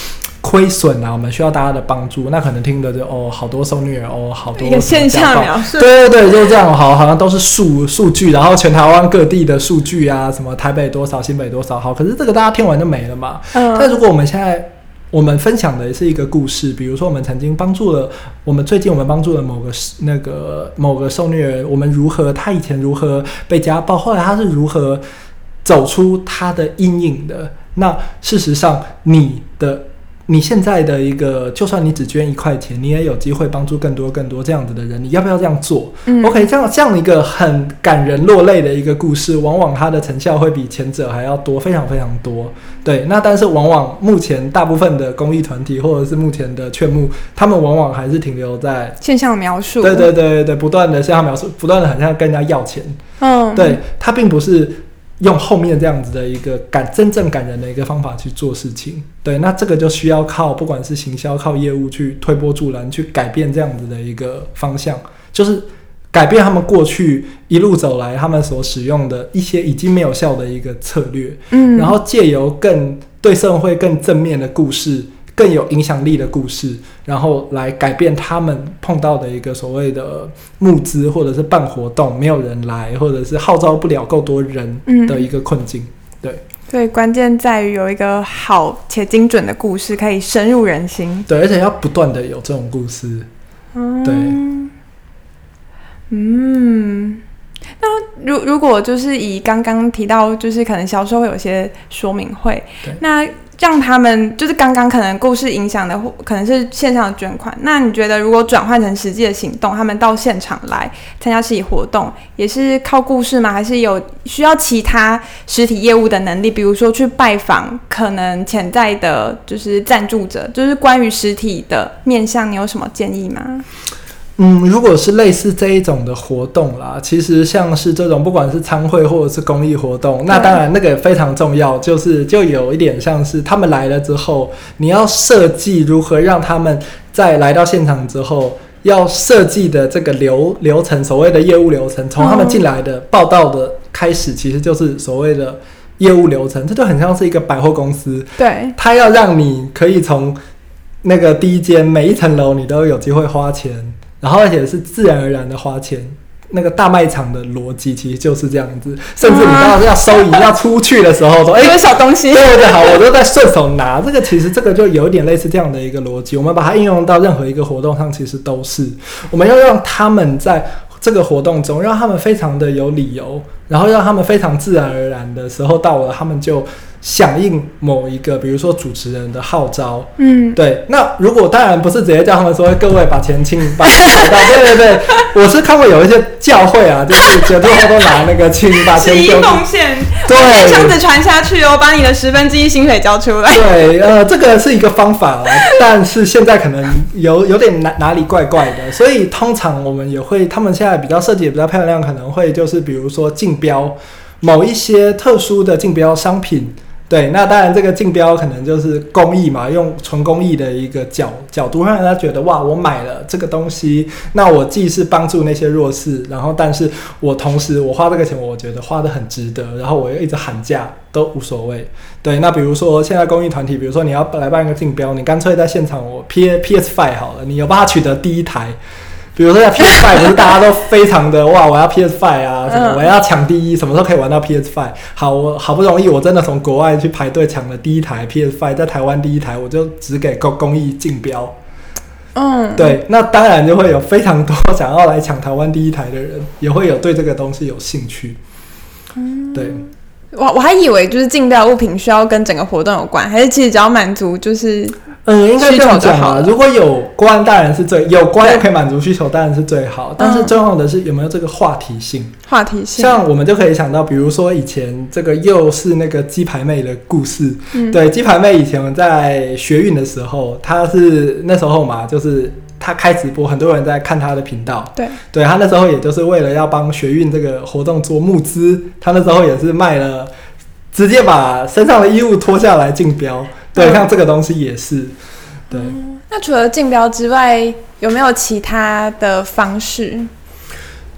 亏损啊，我们需要大家的帮助。那可能听的就哦，好多受虐儿哦，好多一个现象描述，对对对，就是这样，好，好像都是数数据，然后全台湾各地的数据啊，什么台北多少，新北多少，好，可是这个大家听完就没了嘛。嗯，但如果我们现在。我们分享的是一个故事，比如说我们曾经帮助了我们最近我们帮助了某个那个某个受虐人，我们如何他以前如何被家暴，后来他是如何走出他的阴影的。那事实上，你的。你现在的一个，就算你只捐一块钱，你也有机会帮助更多更多这样子的人。你要不要这样做？嗯，OK，这样这样一个很感人落泪的一个故事，往往它的成效会比前者还要多，非常非常多。对，那但是往往目前大部分的公益团体或者是目前的劝募，他们往往还是停留在现象描述。对对对对，不断的现象描述，不断的很像跟人家要钱。嗯，对，他并不是。用后面这样子的一个感真正感人的一个方法去做事情，对，那这个就需要靠不管是行销、靠业务去推波助澜，去改变这样子的一个方向，就是改变他们过去一路走来他们所使用的一些已经没有效的一个策略，嗯，然后借由更对社会更正面的故事。更有影响力的故事，然后来改变他们碰到的一个所谓的募资或者是办活动没有人来，或者是号召不了够多人的一个困境。嗯、对，对，关键在于有一个好且精准的故事，可以深入人心。对，而且要不断的有这种故事。嗯，对，嗯，那如如果就是以刚刚提到，就是可能销售会有些说明会，对那。让他们就是刚刚可能故事影响的，可能是线上的捐款。那你觉得，如果转换成实际的行动，他们到现场来参加实体活动，也是靠故事吗？还是有需要其他实体业务的能力？比如说去拜访可能潜在的，就是赞助者，就是关于实体的面向，你有什么建议吗？嗯，如果是类似这一种的活动啦，其实像是这种不管是参会或者是公益活动，那当然那个也非常重要，就是就有一点像是他们来了之后，你要设计如何让他们在来到现场之后，要设计的这个流流程，所谓的业务流程，从他们进来的报道的开始，其实就是所谓的业务流程，这就很像是一个百货公司，对，他要让你可以从那个第一间每一层楼你都有机会花钱。然后而且是自然而然的花钱，那个大卖场的逻辑其实就是这样子，甚至你到要收银要出去的时候说，哎，有小东西，对对好，我都在顺手拿。这个其实这个就有一点类似这样的一个逻辑，我们把它应用到任何一个活动上，其实都是我们要让他们在这个活动中，让他们非常的有理由，然后让他们非常自然而然的时候到了，他们就。响应某一个，比如说主持人的号召，嗯，对。那如果当然不是直接叫他们说，各位把钱请把钱拿到，[laughs] 对对对。我是看过有一些教会啊，就是最后都拿那个请把钱丢奉献，对，这样子传下去哦，把你的十分之一薪水交出来。对，呃，这个是一个方法啊，但是现在可能有有点哪哪里怪怪的，所以通常我们也会，他们现在比较设计也比较漂亮，可能会就是比如说竞标某一些特殊的竞标商品。对，那当然这个竞标可能就是公益嘛，用纯公益的一个角角度，让大家觉得哇，我买了这个东西，那我既是帮助那些弱势，然后但是我同时我花这个钱，我觉得花得很值得，然后我又一直喊价都无所谓。对，那比如说现在公益团体，比如说你要来办一个竞标，你干脆在现场我 P P S Five 好了，你有办法取得第一台。比如说像 [laughs] PS Five，不是大家都非常的哇，我要 PS Five 啊，什么我要抢第一，什么时候可以玩到 PS Five？好，我好不容易我真的从国外去排队抢了第一台 PS Five，在台湾第一台，我就只给公公益竞标。嗯，对，那当然就会有非常多想要来抢台湾第一台的人，也会有对这个东西有兴趣。嗯，对。我我还以为就是竞标物品需要跟整个活动有关，还是其实只要满足就是。嗯，应该这样讲啊。如果有关，当然是最有关又可以满足需求，当然是最好。但是重要的是有没有这个话题性？话题性，像我们就可以想到，比如说以前这个又是那个鸡排妹的故事。嗯，对，鸡排妹以前在学运的时候，她是那时候嘛，就是她开直播，很多人在看她的频道。对，对她那时候也就是为了要帮学运这个活动做募资，她那时候也是卖了，直接把身上的衣物脱下来竞标。对，像这个东西也是，对。嗯，那除了竞标之外，有没有其他的方式？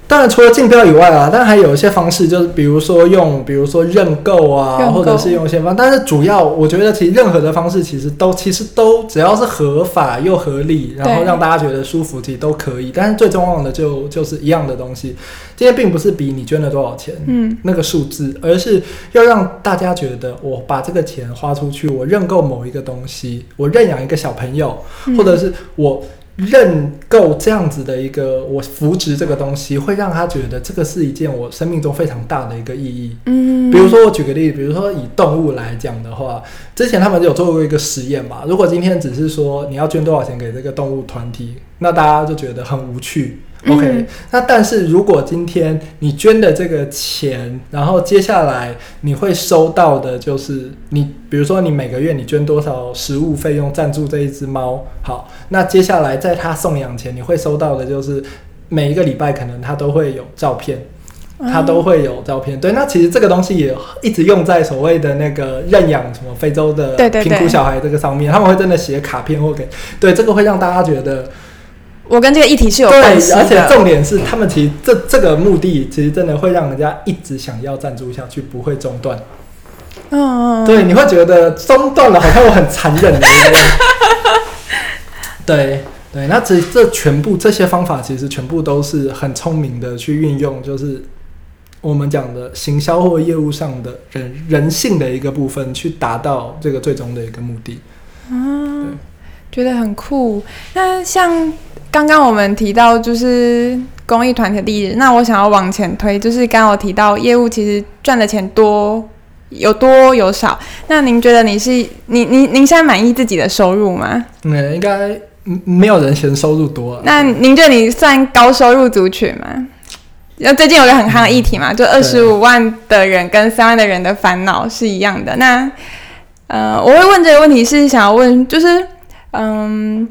当然，除了竞标以外啊，但还有一些方式，就是比如说用，比如说认购啊，购，或者是用一些方。但是主要，我觉得其实任何的方式，其实都其实都只要是合法又合理，然后让大家觉得舒服，其实都可以。但是最重要的就就是一样的东西，今天并不是比你捐了多少钱，嗯，那个数字，而是要让大家觉得我把这个钱花出去，我认购某一个东西，我认养一个小朋友，或者是我。认购这样子的一个，我扶植这个东西，会让他觉得这个是一件我生命中非常大的一个意义。嗯，比如说我举个例子，比如说以动物来讲的话，之前他们就有做过一个实验嘛。如果今天只是说你要捐多少钱给这个动物团体，那大家就觉得很无趣。OK，嗯，那但是如果今天你捐的这个钱，然后接下来你会收到的就是你，比如说你每个月你捐多少食物费用赞助这一只猫，好，那接下来在它送养前你会收到的就是每一个礼拜可能它都会有照片，它都会有照片。对，那其实这个东西也一直用在所谓的那个认养什么非洲的贫苦小孩这个上面，他们会真的写卡片或给，对，这个会让大家觉得。我跟这个议题是有关系的，而且重点是，他们其实这这个目的，其实真的会让人家一直想要赞助下去，不会中断。嗯，对，你会觉得中断了，好像我很残忍的。对对，那这这全部这些方法，其实全部都是很聪明的去运用，就是我们讲的行销或业务上的人人性的一个部分，去达到这个最终的一个目的。嗯，对，觉得很酷。那像。刚刚我们提到就是公益团体的例子，那我想要往前推，就是刚刚我提到业务其实赚的钱多有多有少，那您觉得你是你您您现在满意自己的收入吗？嗯，应该没有人嫌收入多。那您觉得你算高收入族群吗？那最近有个很夯的议题嘛，就二十五万的人跟三万的人的烦恼是一样的。那呃，我会问这个问题是想要问，就是嗯。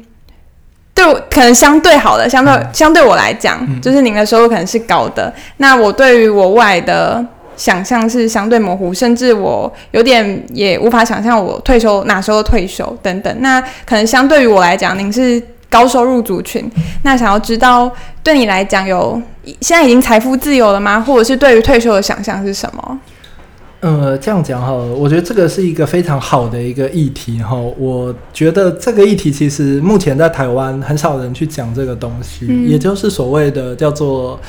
对，可能相对好的，相对、嗯、相对我来讲，嗯、就是您的收入可能是高的。那我对于我未来的想象是相对模糊，甚至我有点也无法想象我退休哪时候退休等等。那可能相对于我来讲，您是高收入族群。那想要知道，对你来讲有现在已经财富自由了吗？或者是对于退休的想象是什么？呃，这样讲哈，我觉得这个是一个非常好的一个议题哈。我觉得这个议题其实目前在台湾很少人去讲这个东西，嗯、也就是所谓的叫做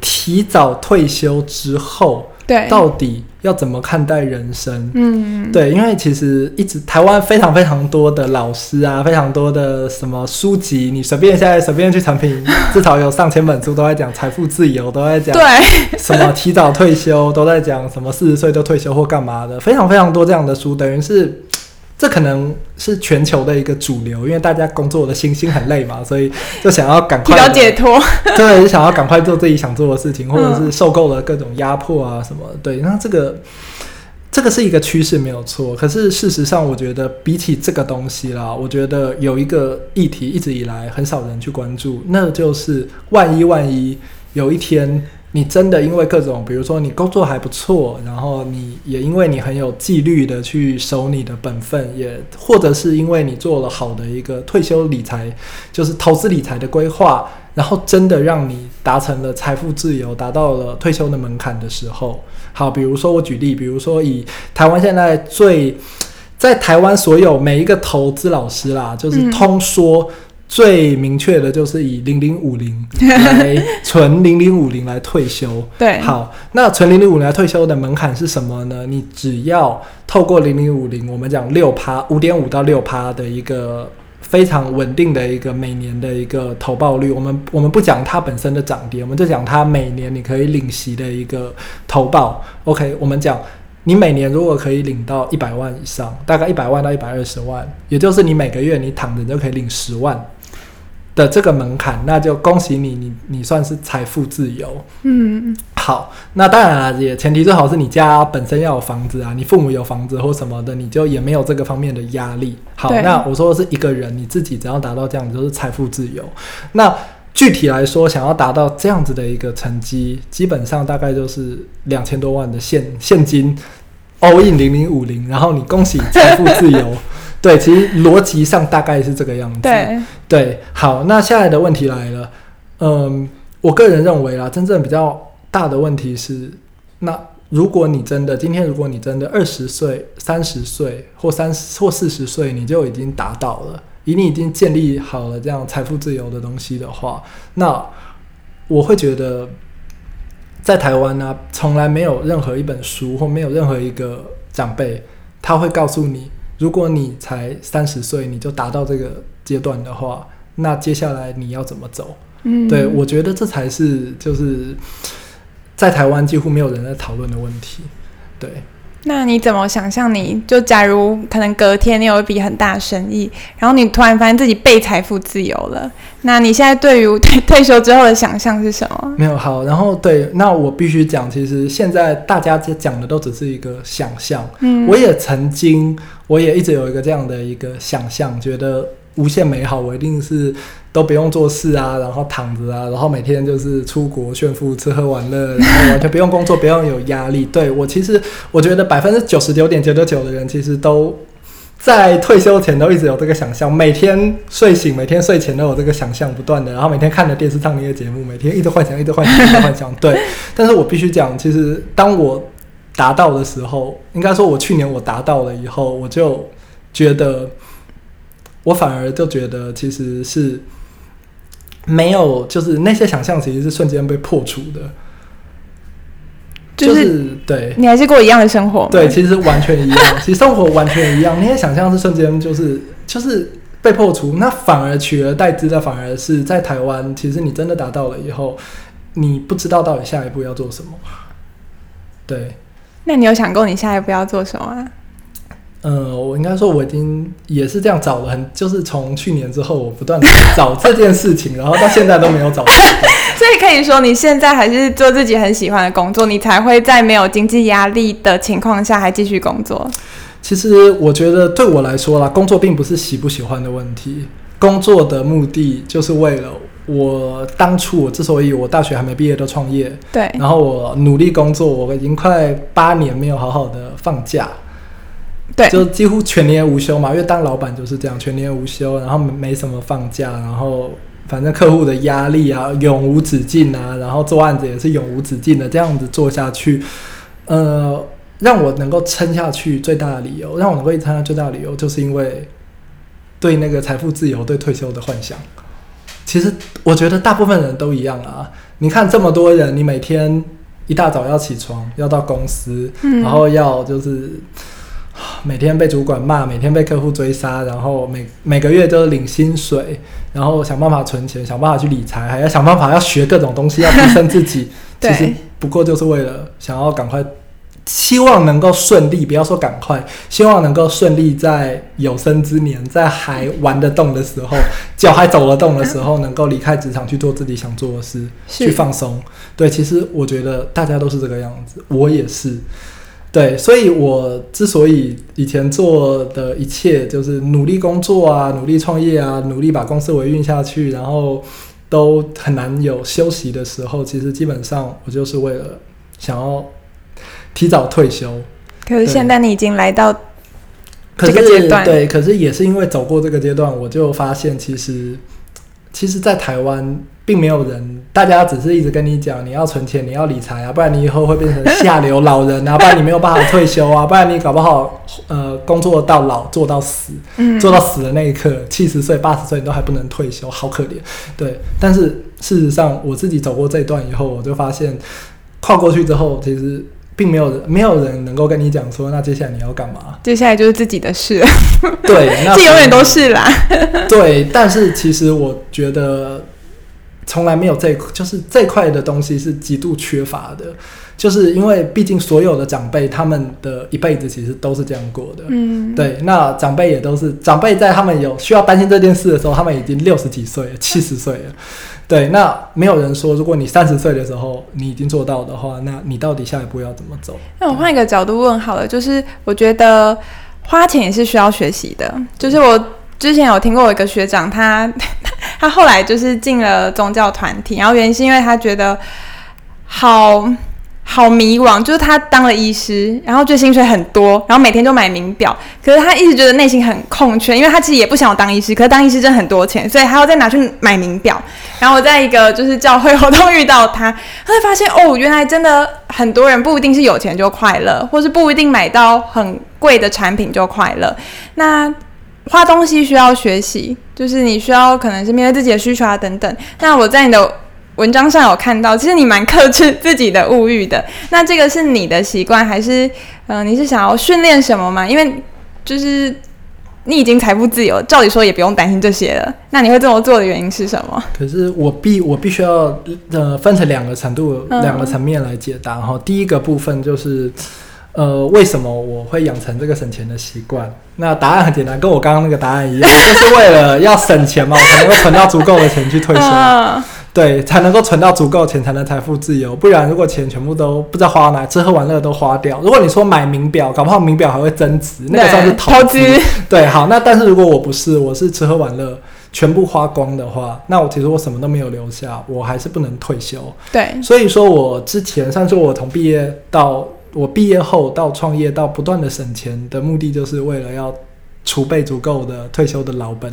提早退休之后，对，到底。要怎么看待人生？嗯，对，因为其实一直台湾非常非常多的老师啊，非常多的什么书籍，你随便现在随便去产品，[laughs] 至少有上千本书都在讲财富自由，都在讲对什么提早退休，都在讲什么四十岁就退休或干嘛的，非常非常多这样的书，等于是。这可能是全球的一个主流，因为大家工作的心心很累嘛，[laughs] 所以就想要赶快比较解脱，[laughs] 对，就想要赶快做自己想做的事情，或者是受够了各种压迫啊什么。对，那这个这个是一个趋势没有错，可是事实上，我觉得比起这个东西啦，我觉得有一个议题一直以来很少人去关注，那就是万一万一有一天你真的因为各种，比如说你工作还不错，然后你也因为你很有纪律的去守你的本分，也或者是因为你做了好的一个退休理财，就是投资理财的规划，然后真的让你达成了财富自由，达到了退休的门槛的时候，好，比如说我举例，比如说以台湾现在最在台湾所有每一个投资老师啦，就是通说。嗯最明确的就是以零零五零来存零零五零来退休。对，好，那存零零五零来退休的门槛是什么呢？你只要透过零零五零，我们讲六趴，五点五到六趴的一个非常稳定的一个每年的一个投报率。我们我们不讲它本身的涨跌，我们就讲它每年你可以领息的一个投报。OK，我们讲你每年如果可以领到一百万以上，大概一百万到一百二十万，也就是你每个月你躺着就可以领十万。的这个门槛，那就恭喜你，你你算是财富自由。嗯，好，那当然了，也前提最好是你家本身要有房子啊，你父母有房子或什么的，你就也没有这个方面的压力。好，那我说的是一个人你自己只要达到这样子，就是财富自由。那具体来说，想要达到这样子的一个成绩，基本上大概就是两千多万的现现金 all in 零零五零，然后你恭喜财富自由。[laughs] 对，其实逻辑上大概是这个样子。对对，好，那下来的问题来了。嗯，我个人认为啦，真正比较大的问题是，那如果你真的今天，如果你真的二十岁、三十岁或三十或四十岁，你就已经达到了，以你已经建立好了这样财富自由的东西的话，那我会觉得，在台湾呢，从来没有任何一本书或没有任何一个长辈，他会告诉你。如果你才三十岁，你就达到这个阶段的话，那接下来你要怎么走？嗯，对，我觉得这才是就是在台湾几乎没有人在讨论的问题。对。那你怎么想象？你就假如可能隔天你有一笔很大的生意，然后你突然发现自己被财富自由了，那你现在对于 [laughs] 退退休之后的想象是什么？没有好，然后对，那我必须讲，其实现在大家讲的都只是一个想象。嗯，我也曾经，我也一直有一个这样的一个想象，觉得无限美好，我一定是。都不用做事啊，然后躺着啊，然后每天就是出国炫富、吃喝玩乐，然后完全不用工作，不用有压力。对，我其实我觉得百分之九十九点九九九的人，其实都在退休前都一直有这个想象，每天睡醒、每天睡前都有这个想象不断的，然后每天看着电视上那些节目，每天一直幻想、一直幻想、一直幻想。对，但是我必须讲，其实当我达到的时候，应该说我去年我达到了以后，我就觉得，我反而就觉得其实是。没有，就是那些想象其实是瞬间被破除的，就是、就是、对，你还是过一样的生活，对，其实完全一样，[laughs] 其实生活完全一样，那些想象是瞬间就是就是被破除，那反而取而代之的反而是在台湾，其实你真的达到了以后，你不知道到底下一步要做什么，对，那你有想过你下一步要做什么啊？呃，我应该说我已经也是这样找了很，就是从去年之后，我不断的找这件事情，然后到现在都没有找到。[laughs] 所以可以说，你现在还是做自己很喜欢的工作，你才会在没有经济压力的情况下还继续工作。其实我觉得对我来说啦，工作并不是喜不喜欢的问题，工作的目的就是为了我当初我之所以我大学还没毕业就创业，对，然后我努力工作，我已经快八年没有好好的放假。对，就几乎全年无休嘛，因为当老板就是这样，全年无休，然后没什么放假，然后反正客户的压力啊永无止境啊，然后做案子也是永无止境的，这样子做下去，呃，让我能够撑下去最大的理由，让我能够撑下去最大的理由，就是因为对那个财富自由、对退休的幻想。其实我觉得大部分人都一样啊，你看这么多人，你每天一大早要起床，要到公司，然后要就是。每天被主管骂，每天被客户追杀，然后每每个月都领薪水，然后想办法存钱，想办法去理财，还要想办法要学各种东西，要提升自己。[laughs] 其实不过就是为了想要赶快，希望能够顺利，不要说赶快，希望能够顺利在有生之年，在还玩得动的时候，[laughs] 脚还走得动的时候，能够离开职场去做自己想做的事，去放松。对，其实我觉得大家都是这个样子，我也是。对，所以我之所以以前做的一切就是努力工作啊，努力创业啊，努力把公司维运下去，然后都很难有休息的时候，其实基本上我就是为了想要提早退休。可是现在你已经来到这个阶段，对，可是也是因为走过这个阶段，我就发现其实，其实，在台湾。并没有人，大家只是一直跟你讲，你要存钱，你要理财啊，不然你以后会变成下流老人啊，不然你没有办法退休啊，不然你搞不好呃工作到老做到死，[laughs] 做到死的那一刻，七十岁八十岁你都还不能退休，好可怜。对，但是事实上我自己走过这一段以后，我就发现跨过去之后，其实并没有人，没有人能够跟你讲说，那接下来你要干嘛？接下来就是自己的事。对，那这永远都是啦。对，但是其实我觉得。从来没有这，就是这块的东西是极度缺乏的，就是因为毕竟所有的长辈他们的一辈子其实都是这样过的，嗯，对，那长辈也都是长辈，在他们有需要担心这件事的时候，他们已经六十几岁了，[laughs] 七十岁了，对，那没有人说，如果你三十岁的时候你已经做到的话，那你到底下一步要怎么走？那我换一个角度问好了，就是我觉得花钱也是需要学习的，就是我之前有听过一个学长他。[laughs] 他后来就是进了宗教团体，然后原因是因为他觉得好好迷惘，就是他当了医师，然后就薪水很多，然后每天就买名表，可是他一直觉得内心很空缺，因为他其实也不想当医师，可是当医师真的很多钱，所以他要再拿去买名表。然后我在一个就是教会活动遇到他，他会发现哦，原来真的很多人不一定是有钱就快乐，或是不一定买到很贵的产品就快乐。那花东西需要学习，就是你需要可能是面对自己的需求啊等等。那我在你的文章上有看到，其实你蛮克制自己的物欲的。那这个是你的习惯，还是嗯、呃，你是想要训练什么吗？因为就是你已经财富自由，照理说也不用担心这些了。那你会这么做的原因是什么？可是我必我必须要呃分成两个程度、两个层面来解答。哈、嗯，第一个部分就是。呃，为什么我会养成这个省钱的习惯？那答案很简单，跟我刚刚那个答案一样，就是为了要省钱嘛，我才能够存到足够的钱去退休，[laughs] 对，才能够存到足够钱，才能财富自由。不然，如果钱全部都不知道花哪，吃喝玩乐都花掉。如果你说买名表，搞不好名表还会增值，那个算是投资。对，[laughs] 好，那但是如果我不是，我是吃喝玩乐全部花光的话，那我其实我什么都没有留下，我还是不能退休。对，所以说我之前，上次我从毕业到。我毕业后到创业到不断的省钱的目的，就是为了要储备足够的退休的老本，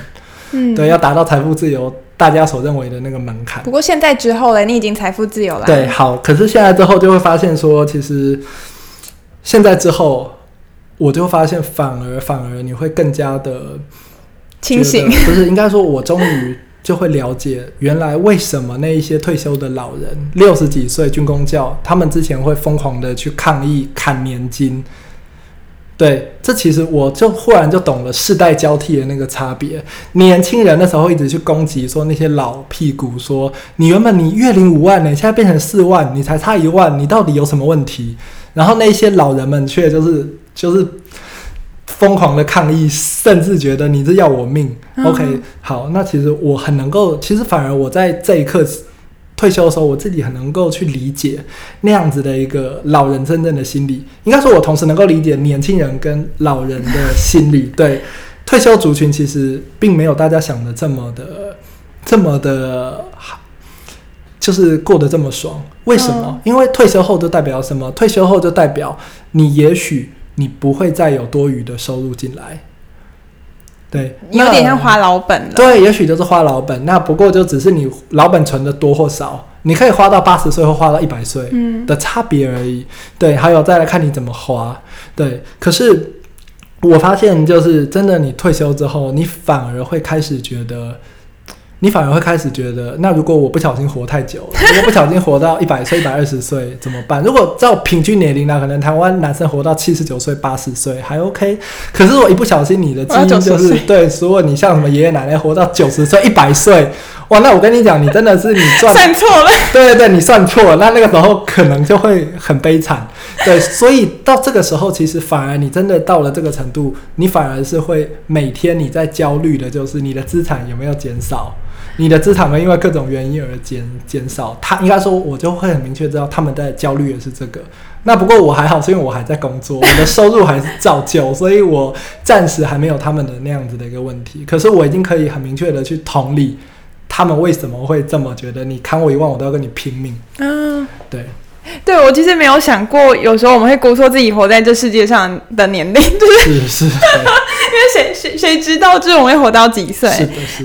嗯，对，要达到财富自由，大家所认为的那个门槛。不过现在之后嘞，你已经财富自由了。对，好，可是现在之后就会发现说，其实现在之后，我就发现反而反而你会更加的清醒，不是应该说，我终于。就会了解原来为什么那一些退休的老人六十几岁军工教，他们之前会疯狂的去抗议砍年金。对，这其实我就忽然就懂了世代交替的那个差别。年轻人那时候一直去攻击说那些老屁股，说你原本你月领五万呢，现在变成四万，你才差一万，你到底有什么问题？然后那些老人们却就是就是。疯狂的抗议，甚至觉得你这要我命。嗯、OK，好，那其实我很能够，其实反而我在这一刻退休的时候，我自己很能够去理解那样子的一个老人真正的心理。应该说，我同时能够理解年轻人跟老人的心理。[laughs] 对，退休族群其实并没有大家想的这么的这么的好，就是过得这么爽。为什么？嗯、因为退休后就代表什么？退休后就代表你也许。你不会再有多余的收入进来，对，有点像花老本了。对，也许就是花老本。那不过就只是你老本存的多或少，你可以花到八十岁或花到一百岁的差别而已。嗯、对，还有再来看你怎么花。对，可是我发现就是真的，你退休之后，你反而会开始觉得。你反而会开始觉得，那如果我不小心活太久了，[laughs] 如果不小心活到一百岁、一百二十岁怎么办？如果照平均年龄呢，可能台湾男生活到七十九岁、八十岁还 OK。可是我一不小心，你的基因就是对，如果你像什么爷爷奶奶活到九十岁、一百岁，哇，那我跟你讲，你真的是你算算错了。对对对，你算错了，那那个时候可能就会很悲惨。对，所以到这个时候，其实反而你真的到了这个程度，你反而是会每天你在焦虑的，就是你的资产有没有减少。你的资产会因为各种原因而减减少，他应该说，我就会很明确知道他们在焦虑的是这个。那不过我还好，是因为我还在工作，我的收入还是照旧，所以我暂时还没有他们的那样子的一个问题。可是我已经可以很明确的去同理他们为什么会这么觉得你砍我一万，我都要跟你拼命。嗯，对。[laughs] 对，我其实没有想过，有时候我们会估错自己活在这世界上的年龄，就是是，是 [laughs] 因为谁谁谁知道，就是我们会活到几岁？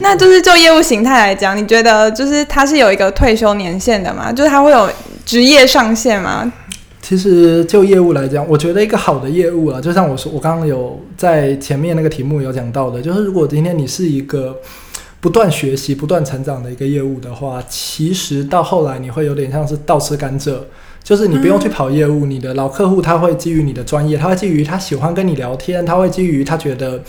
那就是就业务形态来讲，你觉得就是它是有一个退休年限的吗？就是它会有职业上限吗？其实就业务来讲，我觉得一个好的业务啊，就像我说，我刚刚有在前面那个题目有讲到的，就是如果今天你是一个不断学习、不断成长的一个业务的话，其实到后来你会有点像是倒吃甘蔗。就是你不用去跑业务，嗯、你的老客户他会基于你的专业，他会基于他喜欢跟你聊天，他会基于他觉得，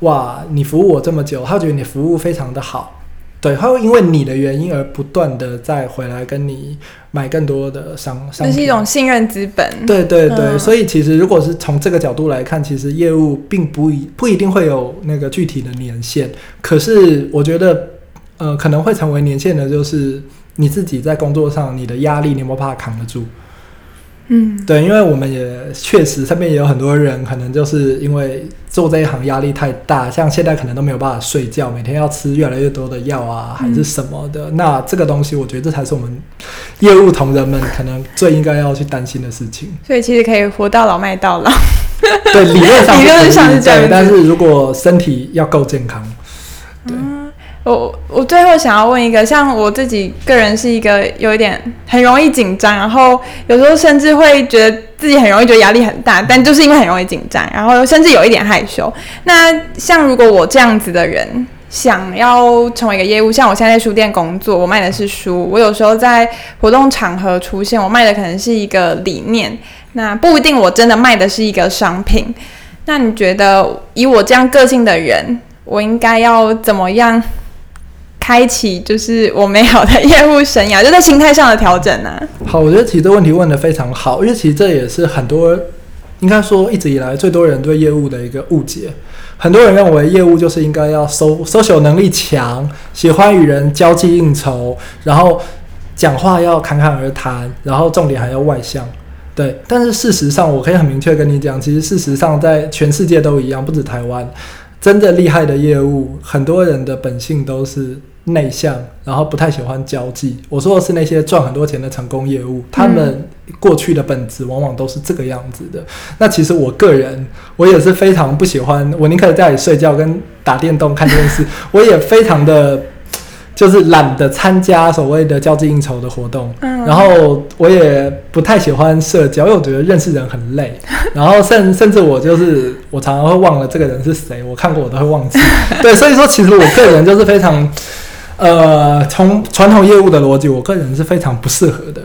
哇，你服务我这么久，他觉得你服务非常的好，对，他会因为你的原因而不断的再回来跟你买更多的商商品。这是一种信任资本。对对对，嗯、所以其实如果是从这个角度来看，其实业务并不一不一定会有那个具体的年限，可是我觉得，呃，可能会成为年限的，就是。你自己在工作上，你的压力，你有没有办法扛得住？嗯，对，因为我们也确实身边也有很多人，可能就是因为做这一行压力太大，像现在可能都没有办法睡觉，每天要吃越来越多的药啊，还是什么的。嗯、那这个东西，我觉得这才是我们业务同仁们可能最应该要去担心的事情。所以其实可以活到老卖到老。对，理论上 [laughs] 理论上是这样，但是如果身体要够健康，我我最后想要问一个，像我自己个人是一个有一点很容易紧张，然后有时候甚至会觉得自己很容易觉得压力很大，但就是因为很容易紧张，然后甚至有一点害羞。那像如果我这样子的人想要成为一个业务，像我现在在书店工作，我卖的是书，我有时候在活动场合出现，我卖的可能是一个理念，那不一定我真的卖的是一个商品。那你觉得以我这样个性的人，我应该要怎么样？开启就是我美好的业务生涯，就在心态上的调整呢、好，我觉得其实这问题问得非常好，因为其实这也是很多应该说一直以来最多人对业务的一个误解。很多人认为业务就是应该要 social 能力强，喜欢与人交际应酬，然后讲话要侃侃而谈，然后重点还要外向。对，但是事实上，我可以很明确跟你讲，其实事实上在全世界都一样，不止台湾，真的厉害的业务，很多人的本性都是。内向，然后不太喜欢交际。我说的是那些赚很多钱的成功业务，他们过去的本质往往都是这个样子的。那其实我个人，我也是非常不喜欢，我宁可在家里睡觉跟打电动看电视。[laughs] 我也非常的，就是懒得参加所谓的交际应酬的活动。然后我也不太喜欢社交，因为我觉得认识人很累。[laughs] 然后甚甚至我就是我常常会忘了这个人是谁，我看过我都会忘记。[laughs] 对，所以说其实我个人就是非常。呃，从传统业务的逻辑，我个人是非常不适合的。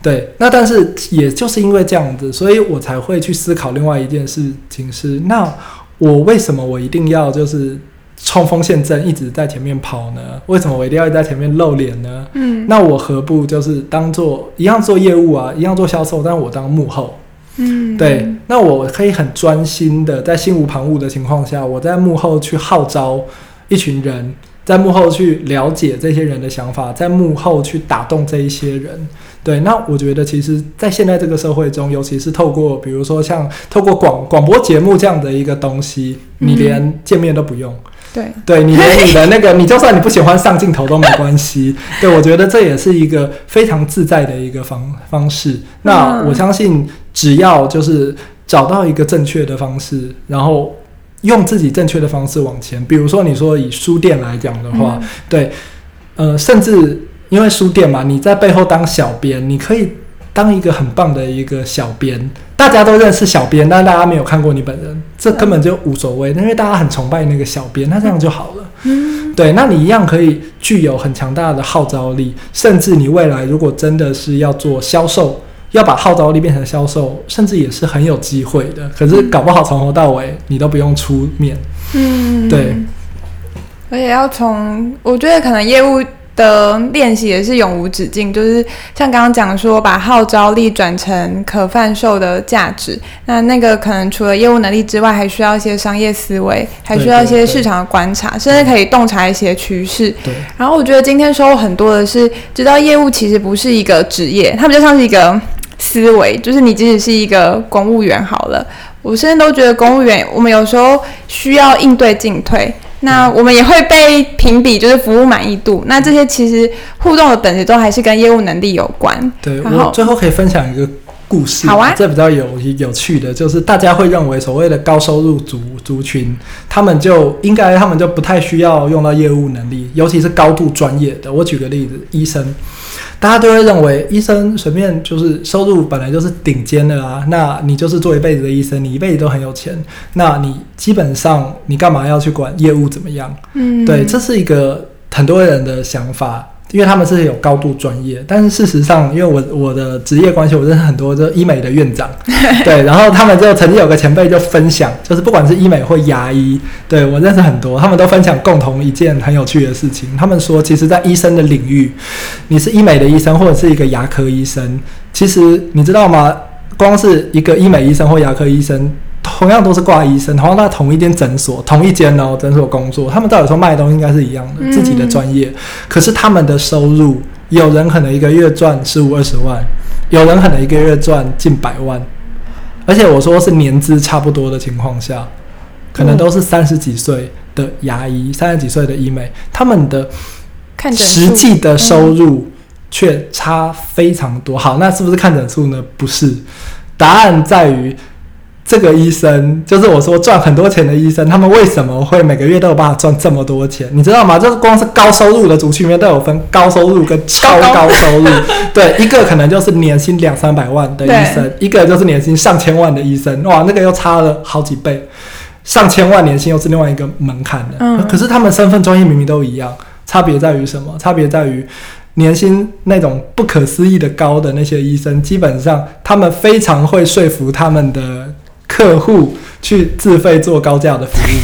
对，那但是也就是因为这样子，所以我才会去思考另外一件事情是：那我为什么我一定要就是冲锋陷阵，一直在前面跑呢？为什么我一定要在前面露脸呢？嗯，那我何不就是当做一样做业务啊，一样做销售，但我当幕后。嗯，对，那我可以很专心的在心无旁骛的情况下，我在幕后去号召一群人。在幕后去了解这些人的想法，在幕后去打动这一些人。对，那我觉得其实，在现在这个社会中，尤其是透过比如说像透过广广播节目这样的一个东西，你连见面都不用。对，对你连你的那个，你就算你不喜欢上镜头都没关系。[laughs] 对，我觉得这也是一个非常自在的一个方方式。那我相信，只要就是找到一个正确的方式，然后。用自己正确的方式往前，比如说你说以书店来讲的话，嗯、对，呃，甚至因为书店嘛，你在背后当小编，你可以当一个很棒的一个小编，大家都认识小编，但大家没有看过你本人，这根本就无所谓，因为大家很崇拜那个小编，那这样就好了。嗯，对，那你一样可以具有很强大的号召力，甚至你未来如果真的是要做销售。要把号召力变成销售，甚至也是很有机会的。可是搞不好从头到尾你都不用出面。嗯，对。而且要从，我觉得可能业务的练习也是永无止境。就是像刚刚讲说，把号召力转成可贩售的价值。那那个可能除了业务能力之外，还需要一些商业思维，还需要一些市场的观察，甚至可以洞察一些趋势。对。然后我觉得今天收获很多的是，知道业务其实不是一个职业，它比较像是一个。思维就是你，即使是一个公务员好了，我现在都觉得公务员，我们有时候需要应对进退，那我们也会被评比，就是服务满意度。那这些其实互动的本质都还是跟业务能力有关。对，然后我最后可以分享一个故事，好啊，这比较有有趣的，就是大家会认为所谓的高收入族族群，他们就应该他们就不太需要用到业务能力，尤其是高度专业的。我举个例子，医生。大家都会认为医生随便就是收入本来就是顶尖的啊，那你就是做一辈子的医生，你一辈子都很有钱，那你基本上你干嘛要去管业务怎么样？嗯，对，这是一个很多人的想法。因为他们是有高度专业，但是事实上，因为我我的职业关系，我认识很多就医美的院长，[laughs] 对，然后他们就曾经有个前辈就分享，就是不管是医美或牙医，对，我认识很多，他们都分享共同一件很有趣的事情。他们说，其实，在医生的领域，你是医美的医生或者是一个牙科医生，其实你知道吗？光是一个医美医生或牙科医生。同样都是挂医生，同样在同一间诊所，同一间哦诊所工作，他们照理说卖的东西应该是一样的，自己的专业。可是他们的收入，有人可能一个月赚十五二十万，有人可能一个月赚近百万，而且我说是年资差不多的情况下，可能都是三十几岁的牙医，三十几岁的医美，他们的实际的收入却差非常多。好，那是不是看诊数呢？不是，答案在于。这个医生就是我说赚很多钱的医生，他们为什么会每个月都有办法赚这么多钱？你知道吗？就是光是高收入的族群里面都有分高收入跟超高收入。[laughs] 对，一个可能就是年薪两三百万的医生，一个就是年薪上千万的医生。哇，那个又差了好几倍，上千万年薪又是另外一个门槛的。嗯。可是他们身份专业明明都一样，差别在于什么？差别在于年薪那种不可思议的高的那些医生，基本上他们非常会说服他们的。客户去自费做高价的服务，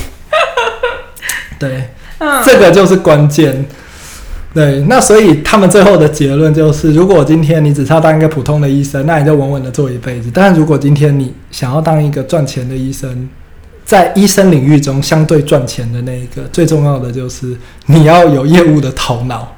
[laughs] 对，嗯、这个就是关键。对，那所以他们最后的结论就是：如果今天你只是要当一个普通的医生，那你就稳稳的做一辈子。但是如果今天你想要当一个赚钱的医生，在医生领域中相对赚钱的那一个，最重要的就是你要有业务的头脑。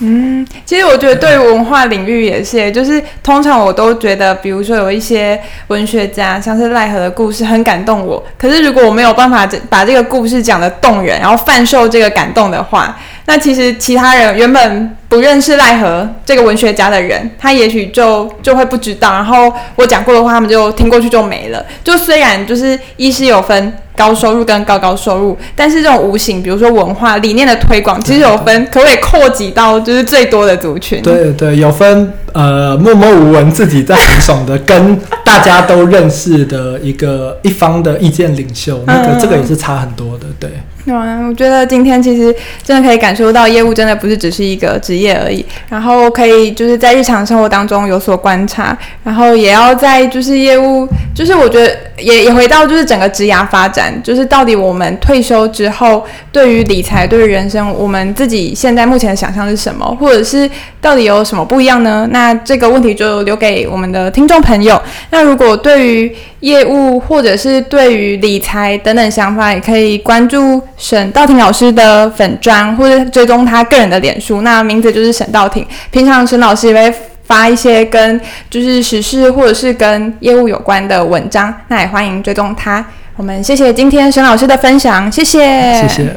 嗯，其实我觉得对文化领域也是，就是通常我都觉得，比如说有一些文学家，像是赖和的故事很感动我。可是如果我没有办法把这个故事讲得动人，然后贩售这个感动的话，那其实其他人原本不认识奈何这个文学家的人，他也许就就会不知道。然后我讲过的话，他们就听过去就没了。就虽然就是医师有分。高收入跟高高收入，但是这种无形，比如说文化理念的推广，其实有分，可不可以扩及到就是最多的族群？对对，有分呃默默无闻自己在很爽的，跟大家都认识的一个一方的意见领袖，那个这个也是差很多的，对。嗯，我觉得今天其实真的可以感受到，业务真的不是只是一个职业而已。然后可以就是在日常生活当中有所观察，然后也要在就是业务，就是我觉得也也回到就是整个职涯发展，就是到底我们退休之后对于理财、对于人生，我们自己现在目前的想象是什么，或者是到底有什么不一样呢？那这个问题就留给我们的听众朋友。那如果对于业务或者是对于理财等等想法，也可以关注沈道廷老师的粉专，或者追踪他个人的脸书，那名字就是沈道挺。平常沈老师也会发一些跟就是时事或者是跟业务有关的文章，那也欢迎追踪他。我们谢谢今天沈老师的分享，谢谢，谢谢。